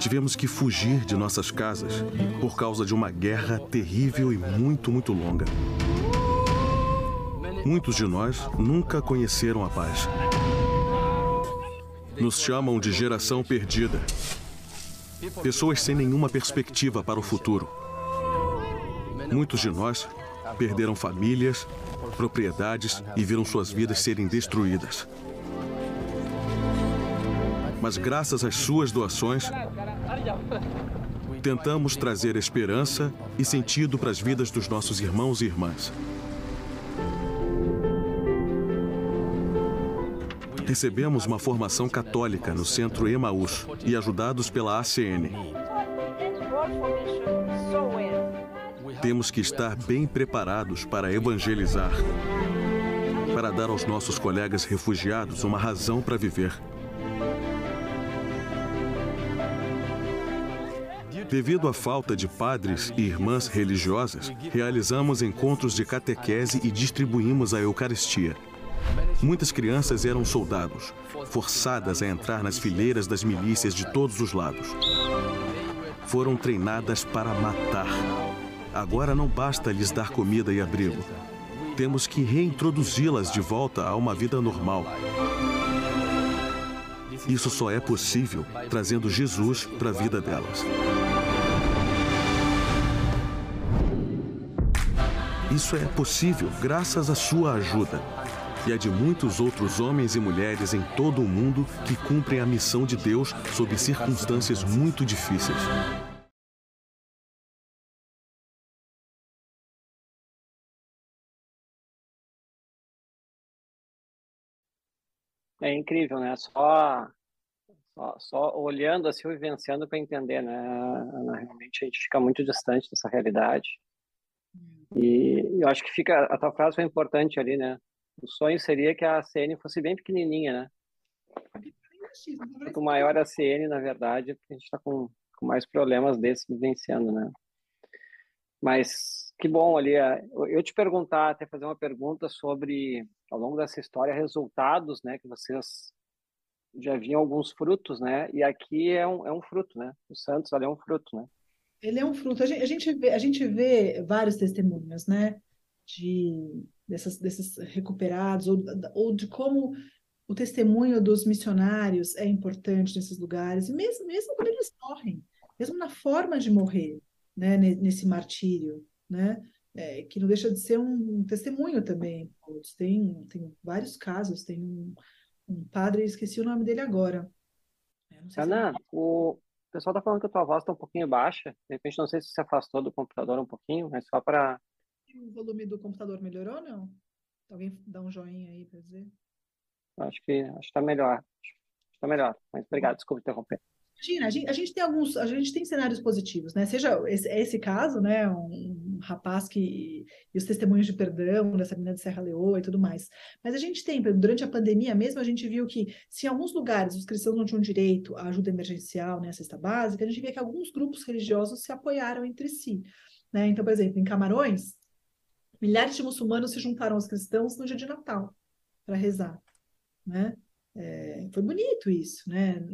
Tivemos que fugir de nossas casas por causa de uma guerra terrível e muito, muito longa. Muitos de nós nunca conheceram a paz. Nos chamam de geração perdida. Pessoas sem nenhuma perspectiva para o futuro. Muitos de nós perderam famílias, propriedades e viram suas vidas serem destruídas. Mas graças às suas doações, tentamos trazer esperança e sentido para as vidas dos nossos irmãos e irmãs. Recebemos uma formação católica no Centro Emaús e ajudados pela ACN. Temos que estar bem preparados para evangelizar, para dar aos nossos colegas refugiados uma razão para viver. Devido à falta de padres e irmãs religiosas, realizamos encontros de catequese e distribuímos a Eucaristia. Muitas crianças eram soldados, forçadas a entrar nas fileiras das milícias de todos os lados. Foram treinadas para matar. Agora não basta lhes dar comida e abrigo. Temos que reintroduzi-las de volta a uma vida normal. Isso só é possível trazendo Jesus para a vida delas. Isso é possível graças à sua ajuda e a de muitos outros homens e mulheres em todo o mundo que cumprem a missão de Deus sob circunstâncias muito difíceis. É incrível, né? Só, Só, só olhando assim, vivenciando para entender, né? Realmente a gente fica muito distante dessa realidade. E eu acho que fica, a tua frase foi importante ali, né? O sonho seria que a CN fosse bem pequenininha, né? Quanto maior a CN, na verdade, a gente está com, com mais problemas desses vivenciando, né? Mas que bom ali. É, eu te perguntar, até fazer uma pergunta sobre, ao longo dessa história, resultados, né? Que vocês já viam alguns frutos, né? E aqui é um, é um fruto, né? O Santos ali é um fruto, né? Ele é um fruto. A gente, a gente, vê, a gente vê vários testemunhos, né? De, dessas, desses recuperados, ou, ou de como o testemunho dos missionários é importante nesses lugares, e mesmo, mesmo quando eles morrem, mesmo na forma de morrer, né? Nesse martírio, né? É, que não deixa de ser um, um testemunho também. Tem, tem vários casos, tem um, um padre, esqueci o nome dele agora. Ana, se... o, o pessoal tá falando que a tua voz tá um pouquinho baixa. De repente, não sei se você afastou do computador um pouquinho, mas só para. O volume do computador melhorou ou não? Alguém dá um joinha aí para dizer? Acho que acho que tá melhor. Acho que tá melhor. Mas obrigado, desculpa interromper. Imagina, a gente, a gente, tem alguns, a gente tem cenários positivos, né? Seja esse, esse caso, né? Um, rapaz que e os testemunhos de perdão dessa menina de Serra Leoa e tudo mais. Mas a gente tem, durante a pandemia mesmo, a gente viu que se em alguns lugares os cristãos não tinham direito à ajuda emergencial, né, à cesta básica, a gente vê que alguns grupos religiosos se apoiaram entre si, né? Então, por exemplo, em Camarões, milhares de muçulmanos se juntaram aos cristãos no dia de Natal para rezar, né? É, foi bonito isso, né?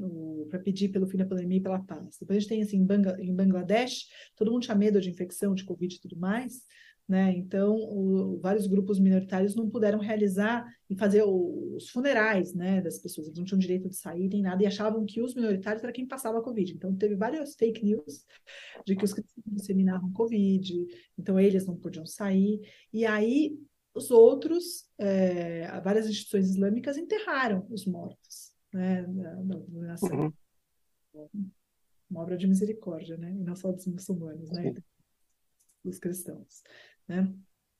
Para pedir pelo fim da pandemia e pela paz. Depois a gente tem assim, em, Bangladesh, todo mundo tinha medo de infecção, de Covid e tudo mais, né? Então, o, vários grupos minoritários não puderam realizar e fazer o, os funerais, né, das pessoas. Eles não tinham direito de sair nem nada e achavam que os minoritários era quem passava a Covid. Então, teve várias fake news de que os cristãos disseminavam Covid, então eles não podiam sair. E aí os outros, é, várias instituições islâmicas enterraram os mortos, né, na, na, na uhum. uma obra de misericórdia, né, e não só dos muçulmanos, né, dos cristãos, né.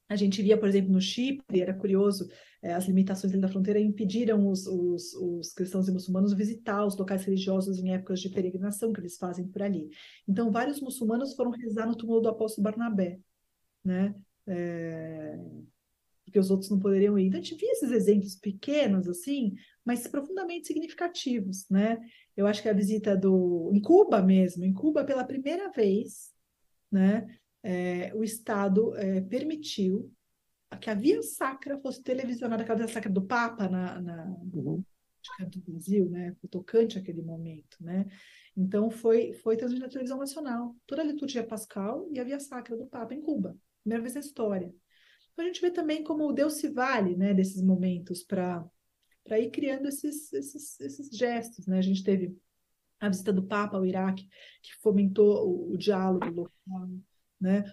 A gente via, por exemplo, no Chipre, era curioso, é, as limitações da fronteira impediram os, os, os, cristãos e muçulmanos visitar os locais religiosos em épocas de peregrinação que eles fazem por ali. Então, vários muçulmanos foram rezar no túmulo do apóstolo Barnabé, né? É, porque os outros não poderiam ir. Então, a gente via esses exemplos pequenos, assim, mas profundamente significativos, né? Eu acho que a visita do... em Cuba mesmo, em Cuba, pela primeira vez, né, é, o Estado é, permitiu que a Via Sacra fosse televisionada, aquela Via Sacra do Papa na, na uhum. do Brasil, né, tocante aquele momento, né? Então, foi, foi transmitida na televisão nacional, toda a liturgia pascal e a Via Sacra do Papa em Cuba, primeira vez na história. A gente vê também como Deus se vale né, desses momentos para ir criando esses, esses, esses gestos. Né? A gente teve a visita do Papa ao Iraque, que fomentou o, o diálogo local, né?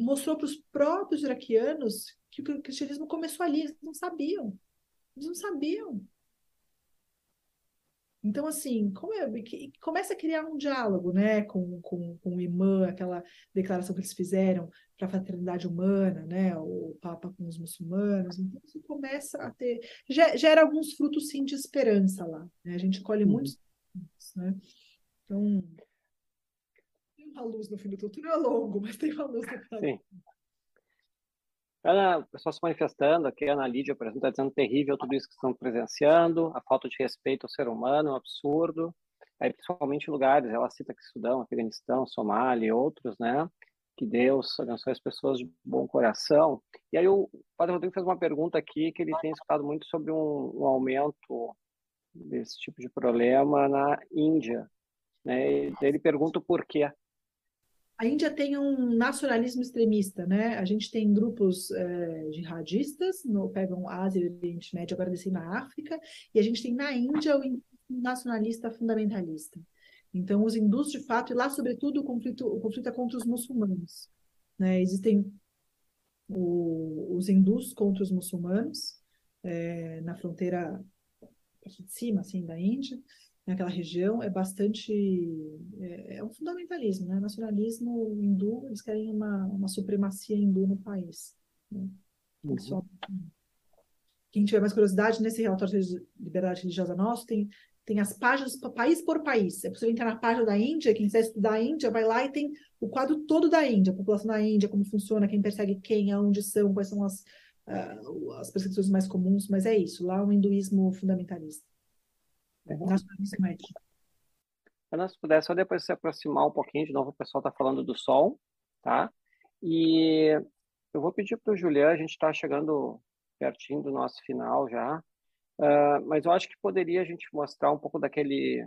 mostrou para os próprios iraquianos que o cristianismo começou ali, eles não sabiam. Eles não sabiam. Então, assim, como é, começa a criar um diálogo né, com, com, com o imã, aquela declaração que eles fizeram para a fraternidade humana, né, o Papa com os muçulmanos. Então, isso começa a ter. Gera alguns frutos, sim, de esperança lá. Né? A gente colhe uhum. muitos. Né? Então, tem uma luz no fim do túnel. Não é longo, mas tem uma luz no final. Sim. Ana, o pessoal se manifestando aqui, a Ana Lídia, por exemplo, está dizendo terrível tudo isso que estão presenciando, a falta de respeito ao ser humano, é um absurdo. Aí, principalmente lugares, ela cita que Sudão, Afeganistão, Somália e outros, né? Que Deus abençoe as pessoas de bom coração. E aí o Padre Rodrigo fez uma pergunta aqui que ele tem escutado muito sobre um, um aumento desse tipo de problema na Índia. Né? E ele pergunta o porquê. A Índia tem um nacionalismo extremista, né? A gente tem grupos é, jihadistas, no, pegam Ásia e Oriente Médio, agora descem na África, e a gente tem na Índia o nacionalista fundamentalista. Então, os hindus, de fato, e lá, sobretudo, o conflito, o conflito é contra os muçulmanos. Né? Existem o, os hindus contra os muçulmanos, é, na fronteira de cima, assim, da Índia, naquela região é bastante é, é, um fundamentalismo, né? Nacionalismo hindu, eles querem uma, uma supremacia hindu no país. Né? Uhum. Só, quem tiver mais curiosidade, nesse relatório de liberdade religiosa nosso, tem, tem as páginas país por país. É possível entrar na página da Índia, quem quiser estudar a Índia, vai lá e tem o quadro todo da Índia, a população da Índia, como funciona, quem persegue quem, aonde são, quais são as, uh, as perseguições mais comuns, mas é isso, lá é um hinduísmo fundamentalista. Ana, se puder só depois se aproximar um pouquinho, de novo o pessoal está falando do Sol, tá? E eu vou pedir para o Julian, a gente está chegando pertinho do nosso final já, uh, mas eu acho que poderia a gente mostrar um pouco daquele,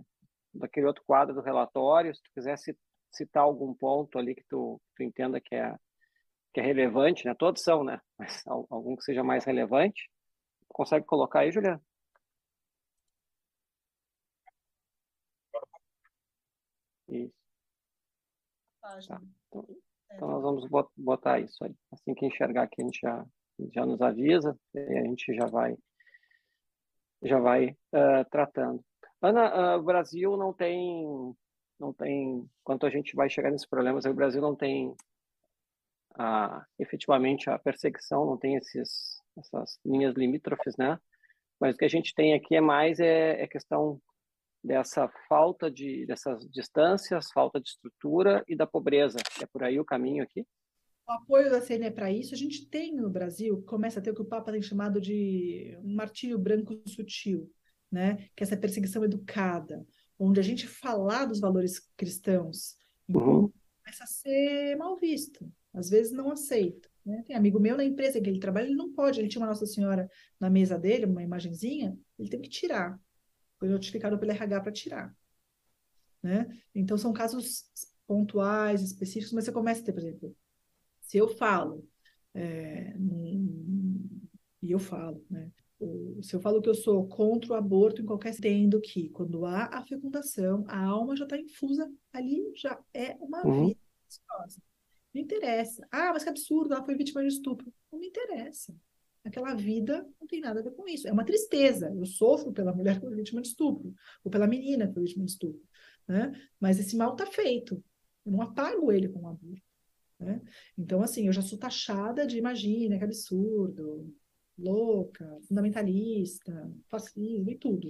daquele outro quadro do relatório, se tu quisesse citar algum ponto ali que tu, tu entenda que é, que é relevante, né? Todos são, né? Mas algum que seja mais relevante. Consegue colocar aí, Juliana? Isso. Tá. Então, então, nós vamos botar isso aí. Assim que enxergar aqui, a gente já, já nos avisa e a gente já vai já vai uh, tratando. Ana, uh, o Brasil não tem não tem quanto a gente vai chegar nesses problemas, o Brasil não tem a, efetivamente a perseguição, não tem esses essas linhas limítrofes, né? Mas o que a gente tem aqui é mais é, é questão dessa falta de dessas distâncias, falta de estrutura e da pobreza. É por aí o caminho aqui? O apoio da CNE para isso, a gente tem no Brasil, começa a ter o que o Papa tem chamado de um martírio branco sutil, né? que é essa perseguição educada, onde a gente falar dos valores cristãos uhum. começa a ser mal visto, às vezes não aceito. Né? Tem amigo meu na empresa que ele trabalha, ele não pode, ele tinha uma Nossa Senhora na mesa dele, uma imagenzinha, ele teve que tirar foi notificado pelo RH para tirar. Né? Então, são casos pontuais, específicos, mas você começa a ter, por exemplo, se eu falo, é, e eu falo, né? Se eu falo que eu sou contra o aborto em qualquer tendo que quando há a fecundação, a alma já está infusa ali, já é uma uhum. vida. Não interessa. Ah, mas que absurdo, ela foi vítima de estupro. Não me interessa aquela vida não tem nada a ver com isso. É uma tristeza. Eu sofro pela mulher que foi vítima de estupro, ou pela menina que foi vítima de estupro. Né? Mas esse mal está feito. Eu não apago ele com o aborto. Né? Então, assim, eu já sou taxada de imagina, que absurdo, louca, fundamentalista, fascismo e tudo.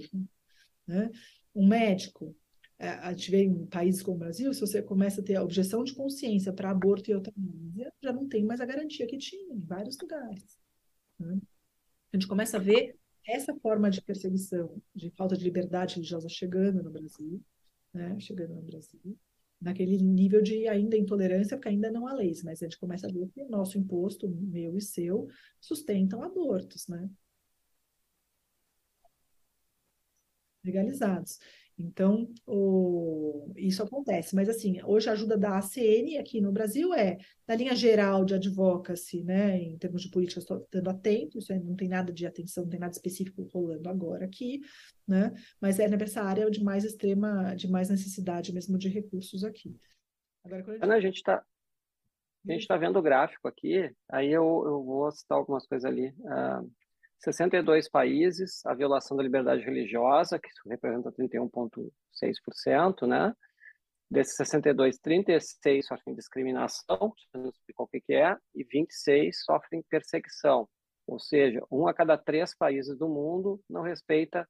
Né? Um médico, é, a gente vê em países como o Brasil, se você começa a ter a objeção de consciência para aborto e eutanásia, já não tem mais a garantia que tinha em vários lugares. Né? A gente começa a ver essa forma de perseguição, de falta de liberdade religiosa chegando no Brasil, né? chegando no Brasil, naquele nível de ainda intolerância, porque ainda não há leis, mas a gente começa a ver que o nosso imposto, meu e seu, sustentam abortos, né? Legalizados. Então, o... isso acontece. Mas, assim, hoje a ajuda da ACN aqui no Brasil é, na linha geral de advocacy, né, em termos de política, estou estando atento, isso não tem nada de atenção, não tem nada específico rolando agora aqui, né, mas é nessa área de mais extrema, de mais necessidade mesmo de recursos aqui. Agora, quando a gente está a gente está vendo o gráfico aqui, aí eu, eu vou citar algumas coisas ali. Uh, 62 países, a violação da liberdade religiosa, que representa 31,6%, né? Desses 62, 36 sofrem discriminação, não explicou o que, que é, e 26 sofrem perseguição. Ou seja, um a cada três países do mundo não respeita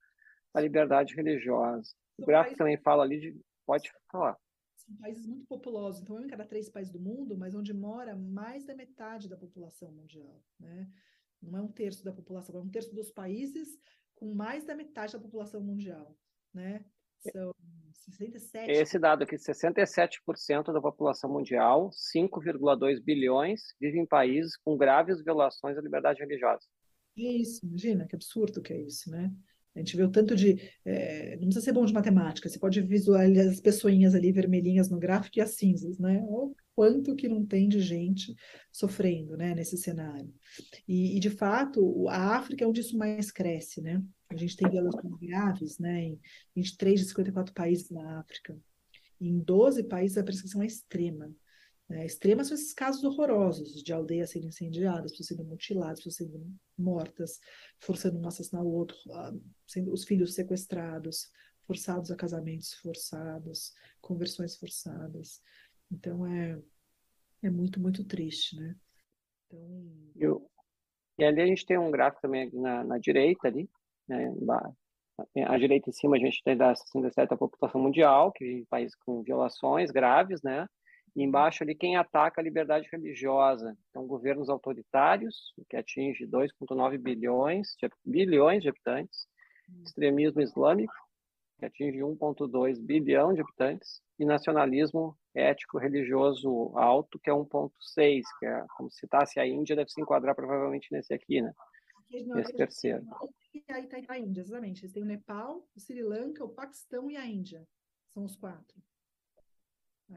a liberdade religiosa. O gráfico também fala ali de. Pode falar. São países muito populosos, então, um em cada três países do mundo, mas onde mora mais da metade da população mundial. Né? Não é um terço da população, é um terço dos países com mais da metade da população mundial, né? São 67. Esse dado aqui, 67% da população mundial, 5,2 bilhões, vive em países com graves violações da liberdade religiosa. Isso, imagina que absurdo que é isso, né? A gente vê o tanto de. É, não precisa ser bom de matemática, você pode visualizar as pessoinhas ali vermelhinhas no gráfico e as cinzas, né? Ou quanto que não tem de gente sofrendo né, nesse cenário. E, e, de fato, a África é onde isso mais cresce, né? A gente tem violações graves né, em 23 de 54 países na África. Em 12 países a prescrição é extrema. Né? Extrema são esses casos horrorosos de aldeias sendo incendiadas, pessoas sendo mutiladas, pessoas sendo mortas, forçando um assassinar o outro, ah, sendo os filhos sequestrados, forçados a casamentos forçados, conversões forçadas. Então é, é muito, muito triste, né? Então... Eu, e ali a gente tem um gráfico também na, na direita ali, né, à direita em cima a gente tem da 67 da população mundial, que vive em países com violações graves, né? E embaixo ali quem ataca a liberdade religiosa. Então, governos autoritários, que atinge 2,9 bilhões de, bilhões de habitantes, extremismo islâmico, que atinge 1,2 bilhão de habitantes, e nacionalismo ético religioso alto, que é 1,6, que é como se citasse a Índia, deve se enquadrar provavelmente nesse aqui, né? Esse terceiro. E aí está a Índia, exatamente. Eles têm o Nepal, o Sri Lanka, o Paquistão e a Índia. São os quatro.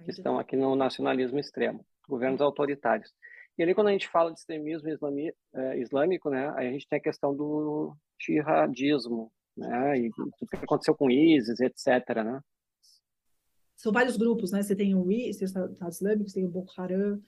Que estão aqui no nacionalismo extremo, governos autoritários. E ali, quando a gente fala de extremismo islami, é, islâmico, né, aí a gente tem a questão do jihadismo, né, e o que aconteceu com ISIS, etc., né? São vários grupos, né? Você tem o ISIS, tem o Estado Islâmico, tem o Boko Haram,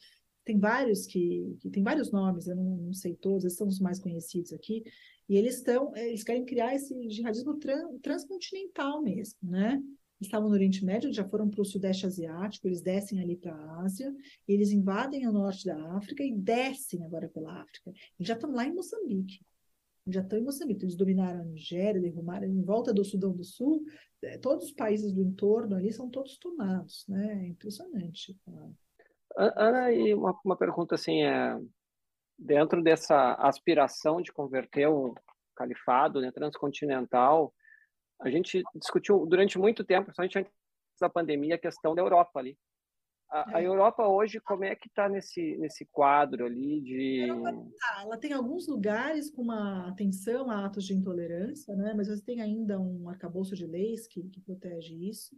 tem vários que, que tem vários nomes, eu não, não, sei todos, esses são os mais conhecidos aqui, e eles estão, eles querem criar esse jihadismo tran, transcontinental mesmo, né? Estavam no Oriente Médio, já foram para o Sudeste Asiático, eles descem ali para a Ásia, eles invadem o norte da África e descem agora pela África. Eles já estão lá em Moçambique. Já estão em Moçambique. Eles dominaram a Nigéria, derrubaram em volta do Sudão do Sul. Eh, todos os países do entorno ali são todos tomados, né? É impressionante. Ana, e uma, uma pergunta assim, é, dentro dessa aspiração de converter o califado né, transcontinental, a gente discutiu durante muito tempo, principalmente antes da pandemia, a questão da Europa ali. A, a é. Europa hoje, como é que está nesse, nesse quadro ali de... Tá, ela tem alguns lugares com uma atenção a atos de intolerância, né? mas você tem ainda um arcabouço de leis que, que protege isso.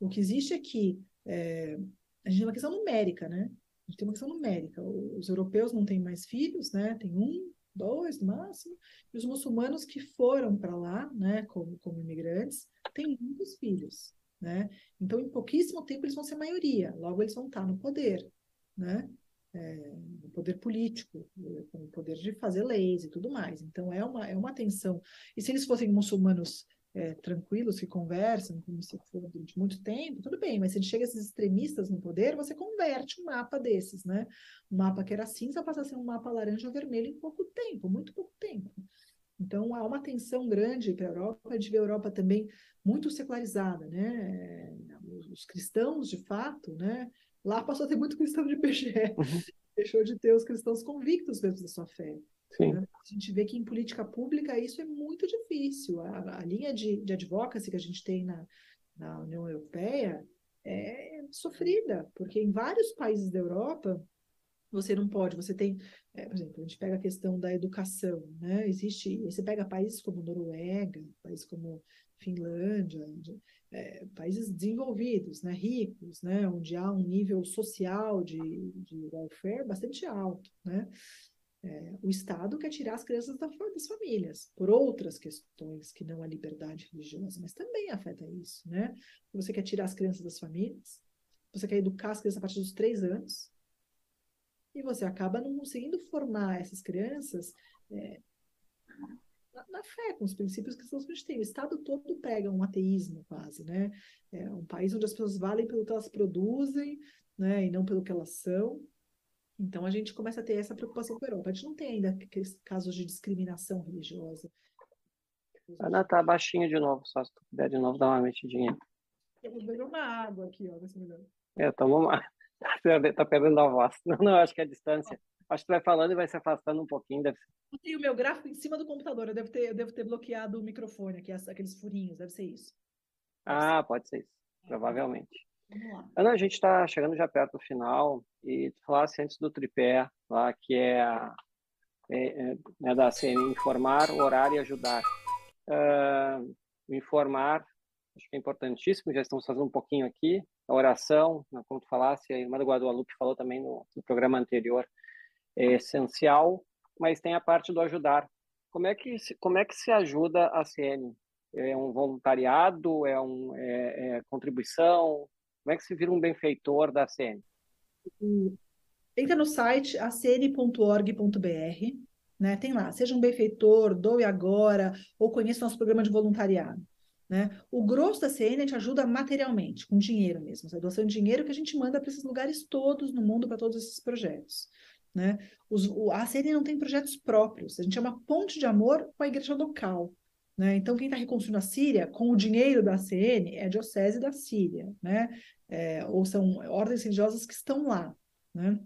O que existe é que é, a gente tem uma questão numérica, né? A gente tem uma questão numérica. Os europeus não têm mais filhos, né? Tem um, dois no máximo, e os muçulmanos que foram para lá, né, como, como imigrantes, têm muitos filhos, né? Então, em pouquíssimo tempo eles vão ser maioria. Logo eles vão estar no poder, né? É, no poder político, com o poder de fazer leis e tudo mais. Então é uma é uma tensão. E se eles fossem muçulmanos é, tranquilos, que conversam, como se for durante muito tempo, tudo bem, mas se chega esses extremistas no poder, você converte um mapa desses, né? Um mapa que era cinza passa a ser um mapa laranja ou vermelho em pouco tempo, muito pouco tempo. Então, há uma tensão grande para a Europa, gente vê a Europa também muito secularizada, né? Os cristãos, de fato, né? Lá passou a ter muito cristão de PGE, uhum. deixou de ter os cristãos convictos mesmo da sua fé. Né? A gente vê que em política pública isso é muito difícil. A, a linha de, de advocacy que a gente tem na, na União Europeia é sofrida, porque em vários países da Europa você não pode, você tem, é, por exemplo, a gente pega a questão da educação, né? Existe, você pega países como Noruega, países como Finlândia, é, países desenvolvidos, né, ricos, né, onde há um nível social de, de welfare bastante alto, né? É, o Estado quer tirar as crianças das famílias, por outras questões que não a liberdade religiosa, mas também afeta isso, né? Você quer tirar as crianças das famílias, você quer educar as crianças a partir dos três anos, e você acaba não conseguindo formar essas crianças é, na, na, fé, com os princípios que a gente tem. O Estado todo prega um ateísmo quase, né? É um país onde as pessoas valem pelo que elas produzem, né? E não pelo que elas são. Então a gente começa a ter essa preocupação com a Europa. A gente não tem ainda casos de discriminação religiosa. Ana tá baixinha de novo, só se tu puder de novo dar uma mexidinha. Eu vou beber uma água aqui, ó, vai ser melhor. É, toma uma. Tá perdendo a voz. Não, não, acho que é a distância. Acho que tu vai falando e vai se afastando um pouquinho. Deve ser. Eu tenho o meu gráfico em cima do computador. Eu devo ter, eu devo ter bloqueado o microfone aqui, aqueles furinhos. Deve ser isso. Deve ah, ser. pode ser isso. Provavelmente. Ana, a gente está chegando já perto do final e tu falasse antes do tripé, lá, que é, é, é né, da CN, informar, orar e ajudar. Uh, informar, acho que é importantíssimo, já estamos fazendo um pouquinho aqui. A oração, né, como tu falasse, a irmã do Guadalupe falou também no, no programa anterior, é essencial, mas tem a parte do ajudar. Como é que, como é que se ajuda a CN? É um voluntariado? É, um, é, é contribuição? Como é que se vira um benfeitor da ACN? Entra no site acn.org.br, né? Tem lá, seja um benfeitor, doe agora, ou conheça nosso programa de voluntariado. Né? O grosso da CN gente ajuda materialmente, com dinheiro mesmo, a doação de dinheiro que a gente manda para esses lugares todos no mundo, para todos esses projetos. Né? Os, o, a CN não tem projetos próprios, a gente é uma ponte de amor com a igreja local. Né? Então, quem está reconstruindo a Síria com o dinheiro da CN é a Diocese da Síria, né? É, ou são ordens religiosas que estão lá. Né?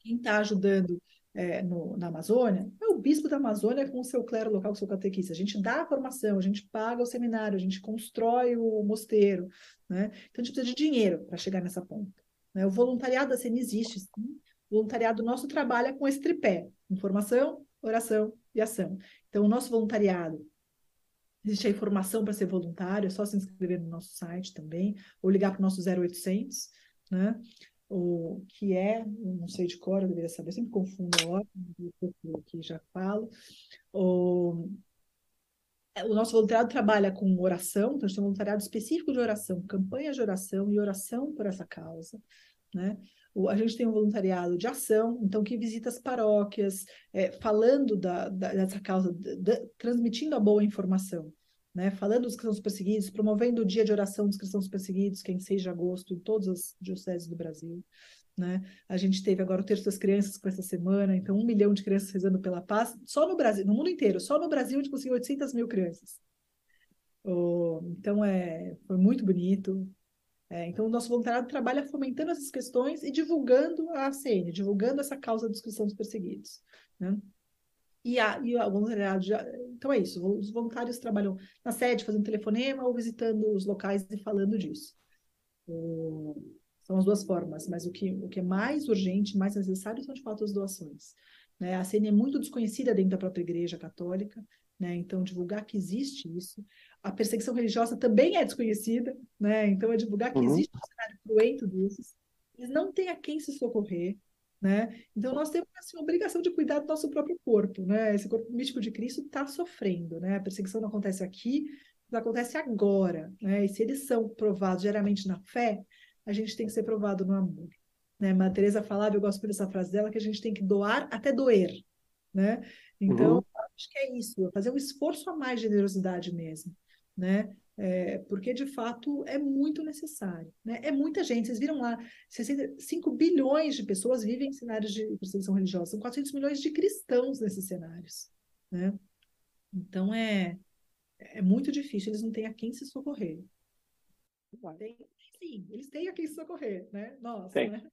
Quem está ajudando é, no, na Amazônia é o bispo da Amazônia com o seu clero local, com o seu catequista. A gente dá a formação, a gente paga o seminário, a gente constrói o mosteiro. Né? Então, a gente precisa de dinheiro para chegar nessa ponta. Né? O voluntariado da CN existe, sim. O voluntariado nosso trabalha com esse tripé: informação, oração e ação. Então, o nosso voluntariado Existe a informação para ser voluntário, é só se inscrever no nosso site também, ou ligar para o nosso 0800, né? O que é, não sei de cor, eu deveria saber, eu sempre confundo a aqui já falo. O, o nosso voluntariado trabalha com oração, então a gente tem um voluntariado específico de oração, campanha de oração e oração por essa causa, né? A gente tem um voluntariado de ação, então que visita as paróquias, é, falando da, da, dessa causa, da, transmitindo a boa informação, né? falando dos cristãos perseguidos, promovendo o dia de oração dos cristãos perseguidos, que é em 6 de agosto, em todas as dioceses do Brasil. Né? A gente teve agora o terço das crianças com essa semana, então um milhão de crianças rezando pela paz, só no Brasil, no mundo inteiro, só no Brasil a gente conseguiu 800 mil crianças. Oh, então é, foi muito bonito, é, então, o nosso voluntariado trabalha fomentando essas questões e divulgando a ACN, divulgando essa causa dos cristãos perseguidos. Né? E, a, e o voluntariado já, então é isso, os voluntários trabalham na sede, fazendo telefonema ou visitando os locais e falando disso. O, são as duas formas, mas o que, o que é mais urgente, mais necessário são de fato as doações. Né? A ACN é muito desconhecida dentro da própria Igreja Católica, né? Então, divulgar que existe isso. A perseguição religiosa também é desconhecida, né? Então, é divulgar que uhum. existe um cenário cruento desses. Eles não têm a quem se socorrer, né? Então, nós temos assim, a obrigação de cuidar do nosso próprio corpo, né? Esse corpo místico de Cristo está sofrendo, né? A perseguição não acontece aqui, mas acontece agora, né? E se eles são provados geralmente na fé, a gente tem que ser provado no amor. Né? A Teresa falava, eu gosto dessa frase dela, que a gente tem que doar até doer, né? Então, uhum. acho que é isso, fazer um esforço a mais de generosidade mesmo, né? É, porque de fato é muito necessário. Né? É muita gente, vocês viram lá, 65 bilhões de pessoas vivem em cenários de perseguição religiosa, são 400 milhões de cristãos nesses cenários. Né? Então é, é muito difícil, eles não têm a quem se socorrer. Tem, sim, eles têm a quem se socorrer, né? Nossa, Tem. né?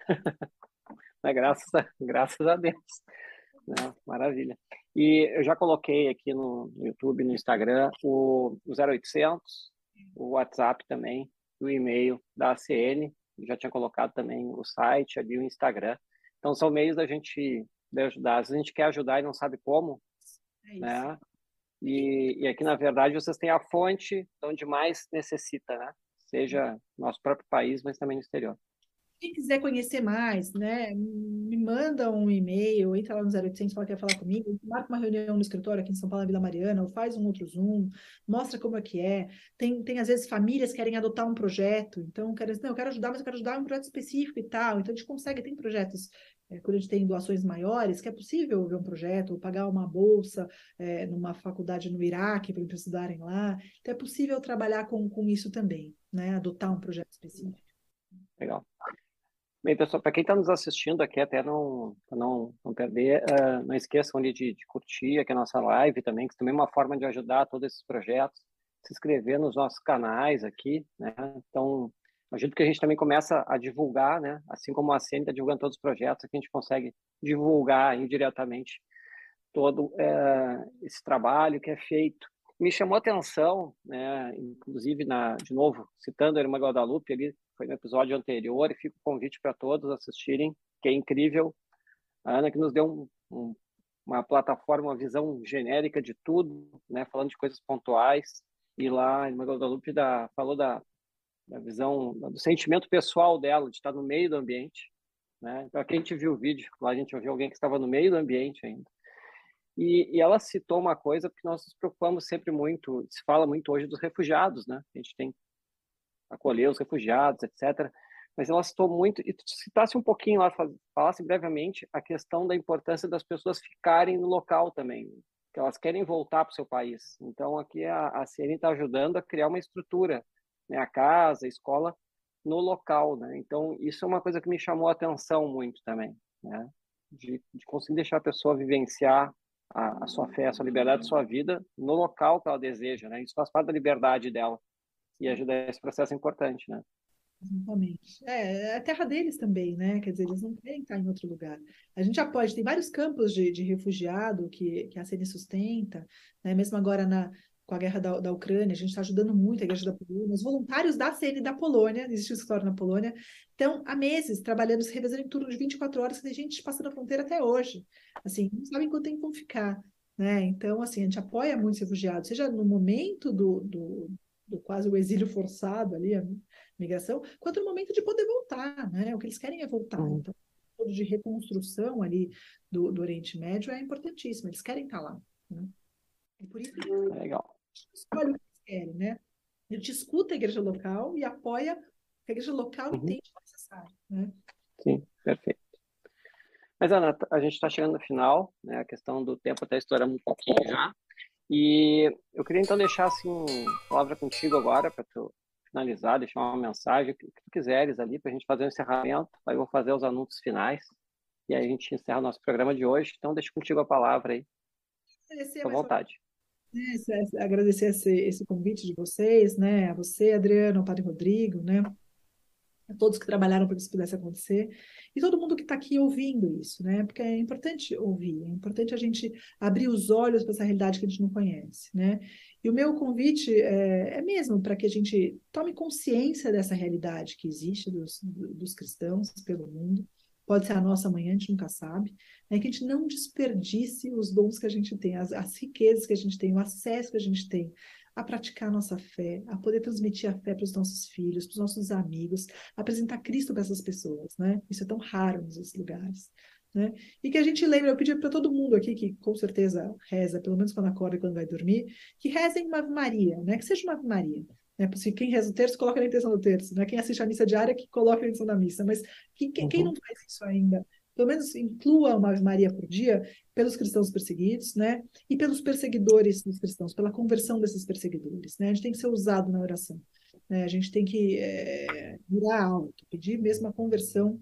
graças, a, graças a Deus. Né? Maravilha. E eu já coloquei aqui no, YouTube, no Instagram, o, o 0800, o WhatsApp também, o e-mail da ACN, já tinha colocado também o site ali, o Instagram. Então, são meios da gente de ajudar. Às vezes a gente quer ajudar e não sabe como, é né? E, e aqui, na verdade, vocês têm a fonte onde mais necessita, né? Seja no nosso próprio país, mas também no exterior. Quem quiser conhecer mais, né, me manda um e-mail, entra lá no 0800, fala que quer falar comigo, marca uma reunião no escritório aqui em São Paulo, na Vila Mariana, ou faz um outro Zoom, mostra como é que é. Tem, tem às vezes, famílias que querem adotar um projeto, então, quero, não, eu quero ajudar, mas eu quero ajudar um projeto específico e tal. Então, a gente consegue, tem projetos é, quando a gente tem doações maiores, que é possível ver um projeto, ou pagar uma bolsa é, numa faculdade no Iraque para eles estudarem lá. Então, é possível trabalhar com, com isso também, né? Adotar um projeto específico. Legal. Bem, pessoal, para quem está nos assistindo aqui, até não, não, não perder, uh, não esqueçam de, de, curtir aqui a nossa live também, que também é uma forma de ajudar todos esses projetos, se inscrever nos nossos canais aqui, né? Então, ajuda que a gente também começa a divulgar, né? Assim como a CN está divulgando todos os projetos, aqui a gente consegue divulgar indiretamente todo uh, esse trabalho que é feito. Me chamou a atenção, né? Inclusive, na, de novo, citando a Irmã Guadalupe ali, foi no episódio anterior, e fica o convite para todos assistirem, que é incrível. A Ana que nos deu um, um, uma plataforma, uma visão genérica de tudo, né, falando de coisas pontuais, e lá Irmã Guadalupe da, falou da, da visão, do sentimento pessoal dela, de estar no meio do ambiente. Né? Então, aqui a gente viu o vídeo, lá a gente ouviu alguém que estava no meio do ambiente ainda. E, e, ela citou uma coisa que nós nos preocupamos sempre muito, se fala muito hoje dos refugiados, né? A gente tem acolher os refugiados, etc. Mas ela citou muito, e tu citasse um pouquinho lá, falasse brevemente a questão da importância das pessoas ficarem no local também, que elas querem voltar para o seu país. Então, aqui a, a está ajudando a criar uma estrutura, né, a casa, a escola, no local. Né? Então, isso é uma coisa que me chamou a atenção muito também, né? de, de conseguir deixar a pessoa vivenciar a, a, sua fé, a sua liberdade, a sua vida no local que ela deseja, né? Isso faz parte da liberdade dela e ajuda esse processo importante, né? Exatamente. É, é a terra deles também, né? Quer dizer, eles não querem estar em outro lugar. A gente pode, tem vários campos de, de refugiado que, que a CN sustenta, né? Mesmo agora na, com a guerra da, da Ucrânia, a gente está ajudando muito a Igreja da Polônia, os voluntários da CN da Polônia, existe um escritório na Polônia, estão há meses trabalhando, se revezando em turno de 24 horas, que tem gente passando a fronteira até hoje. Assim, não sabem quanto tempo vão ficar. Né? Então, assim, a gente apoia muitos refugiados, seja no momento do, do, do quase o exílio forçado ali, a migração, quanto no momento de poder voltar, né? O que eles querem é voltar. Uhum. Então, o de reconstrução ali do, do Oriente Médio é importantíssimo, eles querem estar lá. Né? E por isso que Legal. escolhe o que eles querem, né? A gente escuta a igreja local e apoia o que a igreja local uhum. entende necessário, né? Sim, perfeito. Mas, Ana, a gente está chegando no final, né? A questão do tempo até estourando um pouquinho já. E eu queria então deixar assim a palavra contigo agora para tu finalizar, deixar uma mensagem, o que tu quiseres ali para a gente fazer o um encerramento. Aí eu vou fazer os anúncios finais e aí a gente encerra o nosso programa de hoje. Então deixo contigo a palavra aí. À vontade. É, agradecer esse, esse convite de vocês, né? A você, Adriano, ao Padre Rodrigo, né? A todos que trabalharam para que isso pudesse acontecer e todo mundo que está aqui ouvindo isso, né? Porque é importante ouvir, é importante a gente abrir os olhos para essa realidade que a gente não conhece, né? E o meu convite é, é mesmo para que a gente tome consciência dessa realidade que existe dos, dos cristãos pelo mundo. Pode ser a nossa amanhã, a gente nunca sabe. É que a gente não desperdice os dons que a gente tem, as, as riquezas que a gente tem, o acesso que a gente tem a praticar a nossa fé, a poder transmitir a fé para os nossos filhos, para os nossos amigos, apresentar Cristo para essas pessoas, né? Isso é tão raro nesses lugares. Né? E que a gente lembre, eu pedi para todo mundo aqui que com certeza reza, pelo menos quando acorda e quando vai dormir, que rezem uma Ave Maria, né? que seja uma Ave Maria. Né? Se quem reza o terço, coloca na intenção do terço. Né? Quem assiste a missa diária, que coloca na intenção da missa. Mas quem, quem, uhum. quem não faz isso ainda, pelo menos inclua uma Ave Maria por dia pelos cristãos perseguidos, né? E pelos perseguidores dos cristãos, pela conversão desses perseguidores, né? A gente tem que ser usado na oração. Né? A gente tem que é, virar alto, pedir mesmo a conversão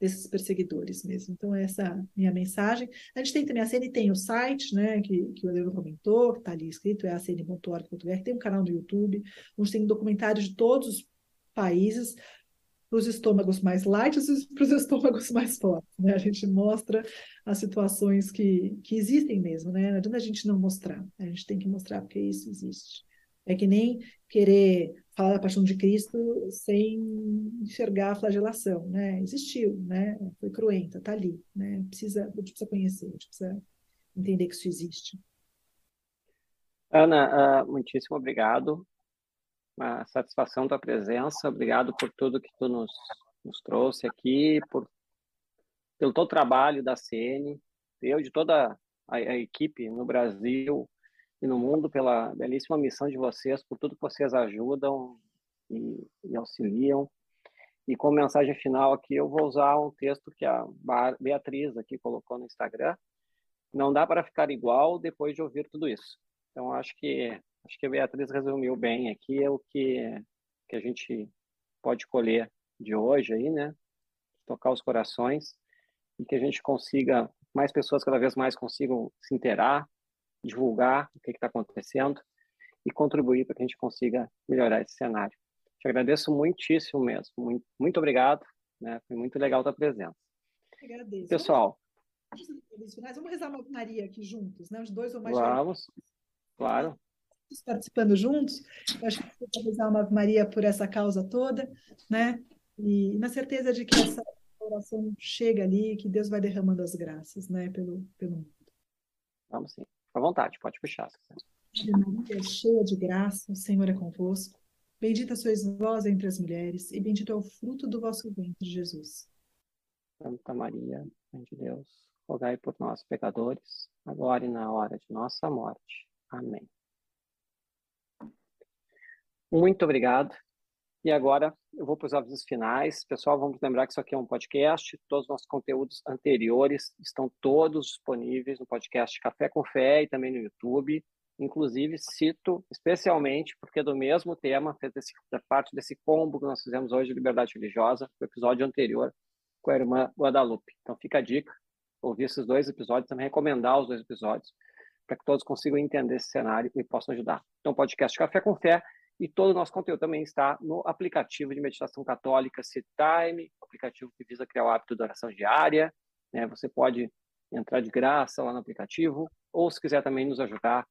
desses perseguidores mesmo. Então, essa é minha mensagem. A gente tem também, a CN tem o site, né, que, que o Adriano comentou, que está ali escrito, é acn.org.br, tem um canal no YouTube, onde tem documentários de todos os países, para os estômagos mais light e para os estômagos mais fortes. Né? A gente mostra as situações que, que existem mesmo, né? Não adianta a gente não mostrar, a gente tem que mostrar porque isso existe. É que nem querer falar da paixão de Cristo sem enxergar a flagelação, né? Existiu, né? Foi cruenta, tá ali, né? Precisa, a gente precisa conhecer, a gente precisa entender que isso existe. Ana, uh, muitíssimo obrigado uma satisfação tua presença. Obrigado por tudo que tu nos, nos trouxe aqui, por pelo o trabalho da CN, eu de toda a, a, equipe no Brasil e no mundo pela belíssima missão de vocês, por tudo que vocês ajudam e, e auxiliam. E como mensagem final aqui, eu vou usar um texto que a Beatriz aqui colocou no Instagram. Não dá para ficar igual depois de ouvir tudo isso. Então, acho que Acho que a Beatriz resumiu bem aqui é o que, que a gente pode colher de hoje aí, né? Tocar os corações e que a gente consiga, mais pessoas cada vez mais consigam se inteirar, divulgar o que está acontecendo e contribuir para que a gente consiga melhorar esse cenário. Te agradeço muitíssimo mesmo. Muito, muito obrigado. Né? Foi muito legal a tua presença. Agradeço. Pessoal. Vamos rezar uma Maria aqui juntos, né? Os dois ou mais. Vamos, claro participando juntos. Eu acho que pode usar uma Ave Maria por essa causa toda, né? E na certeza de que essa oração chega ali, que Deus vai derramando as graças, né, pelo, pelo mundo. Vamos sim. Fica à vontade, pode puxar. Maria, cheia de graça, o Senhor é convosco. Bendita sois vós entre as mulheres, e bendito é o fruto do vosso ventre, Jesus. Santa Maria, Mãe de Deus, rogai por nós, pecadores, agora e na hora de nossa morte. Amém. Muito obrigado. E agora eu vou para os avisos finais. Pessoal, vamos lembrar que isso aqui é um podcast. Todos os nossos conteúdos anteriores estão todos disponíveis no podcast Café com Fé e também no YouTube. Inclusive, cito especialmente porque é do mesmo tema, fez parte desse combo que nós fizemos hoje de liberdade religiosa, o episódio anterior com a irmã Guadalupe. Então fica a dica. ouvir esses dois episódios, também recomendar os dois episódios, para que todos consigam entender esse cenário e possam ajudar. Então, podcast Café com Fé e todo o nosso conteúdo também está no aplicativo de meditação católica C-Time, aplicativo que visa criar o hábito de oração diária. Né? Você pode entrar de graça lá no aplicativo, ou se quiser também nos ajudar,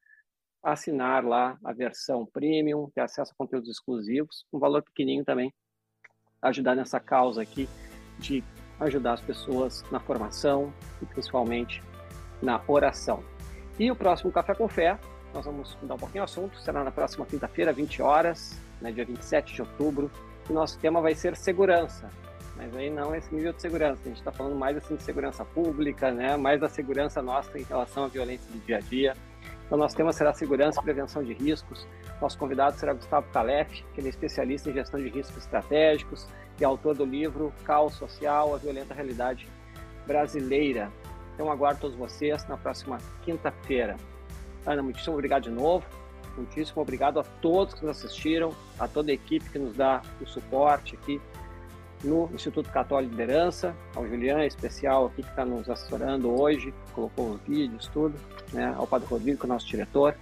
assinar lá a versão premium, ter acesso a conteúdos exclusivos, um valor pequenininho também, ajudar nessa causa aqui de ajudar as pessoas na formação e principalmente na oração. E o próximo Café com Fé, nós vamos mudar um pouquinho o assunto, será na próxima quinta-feira, 20 horas, né, dia 27 de outubro, e nosso tema vai ser segurança. Mas aí não esse nível de segurança, a gente está falando mais assim de segurança pública, né, mais da segurança nossa em relação à violência do dia a dia. Então, nosso tema será segurança e prevenção de riscos. Nosso convidado será Gustavo Calef, que ele é especialista em gestão de riscos estratégicos e autor do livro Caos Social, a Violenta Realidade Brasileira. Então, aguardo todos vocês na próxima quinta-feira. Ana, muitíssimo obrigado de novo. Muitíssimo obrigado a todos que nos assistiram, a toda a equipe que nos dá o suporte aqui no Instituto Católico de Liderança, ao Julian, em especial aqui que está nos assessorando hoje, colocou os vídeos, tudo, né? ao Padre Rodrigo, que é o nosso diretor.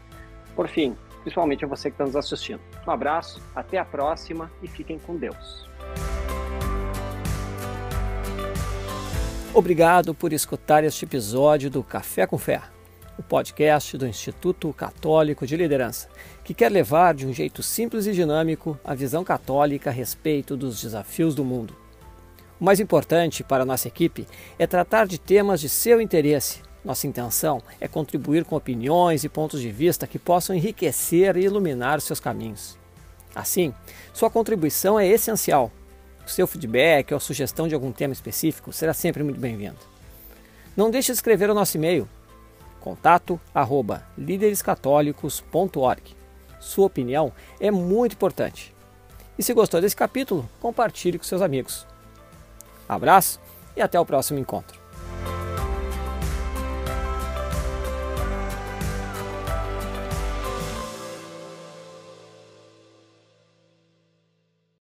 Por fim, principalmente a você que está nos assistindo. Um abraço, até a próxima e fiquem com Deus. Obrigado por escutar este episódio do Café com Fé, o podcast do Instituto Católico de Liderança, que quer levar de um jeito simples e dinâmico a visão católica a respeito dos desafios do mundo. O mais importante para a nossa equipe é tratar de temas de seu interesse. Nossa intenção é contribuir com opiniões e pontos de vista que possam enriquecer e iluminar seus caminhos. Assim, sua contribuição é essencial o seu feedback ou sugestão de algum tema específico será sempre muito bem-vindo. Não deixe de escrever o nosso e-mail contato arroba líderescatólicos.org. Sua opinião é muito importante. E se gostou desse capítulo, compartilhe com seus amigos. Abraço e até o próximo encontro.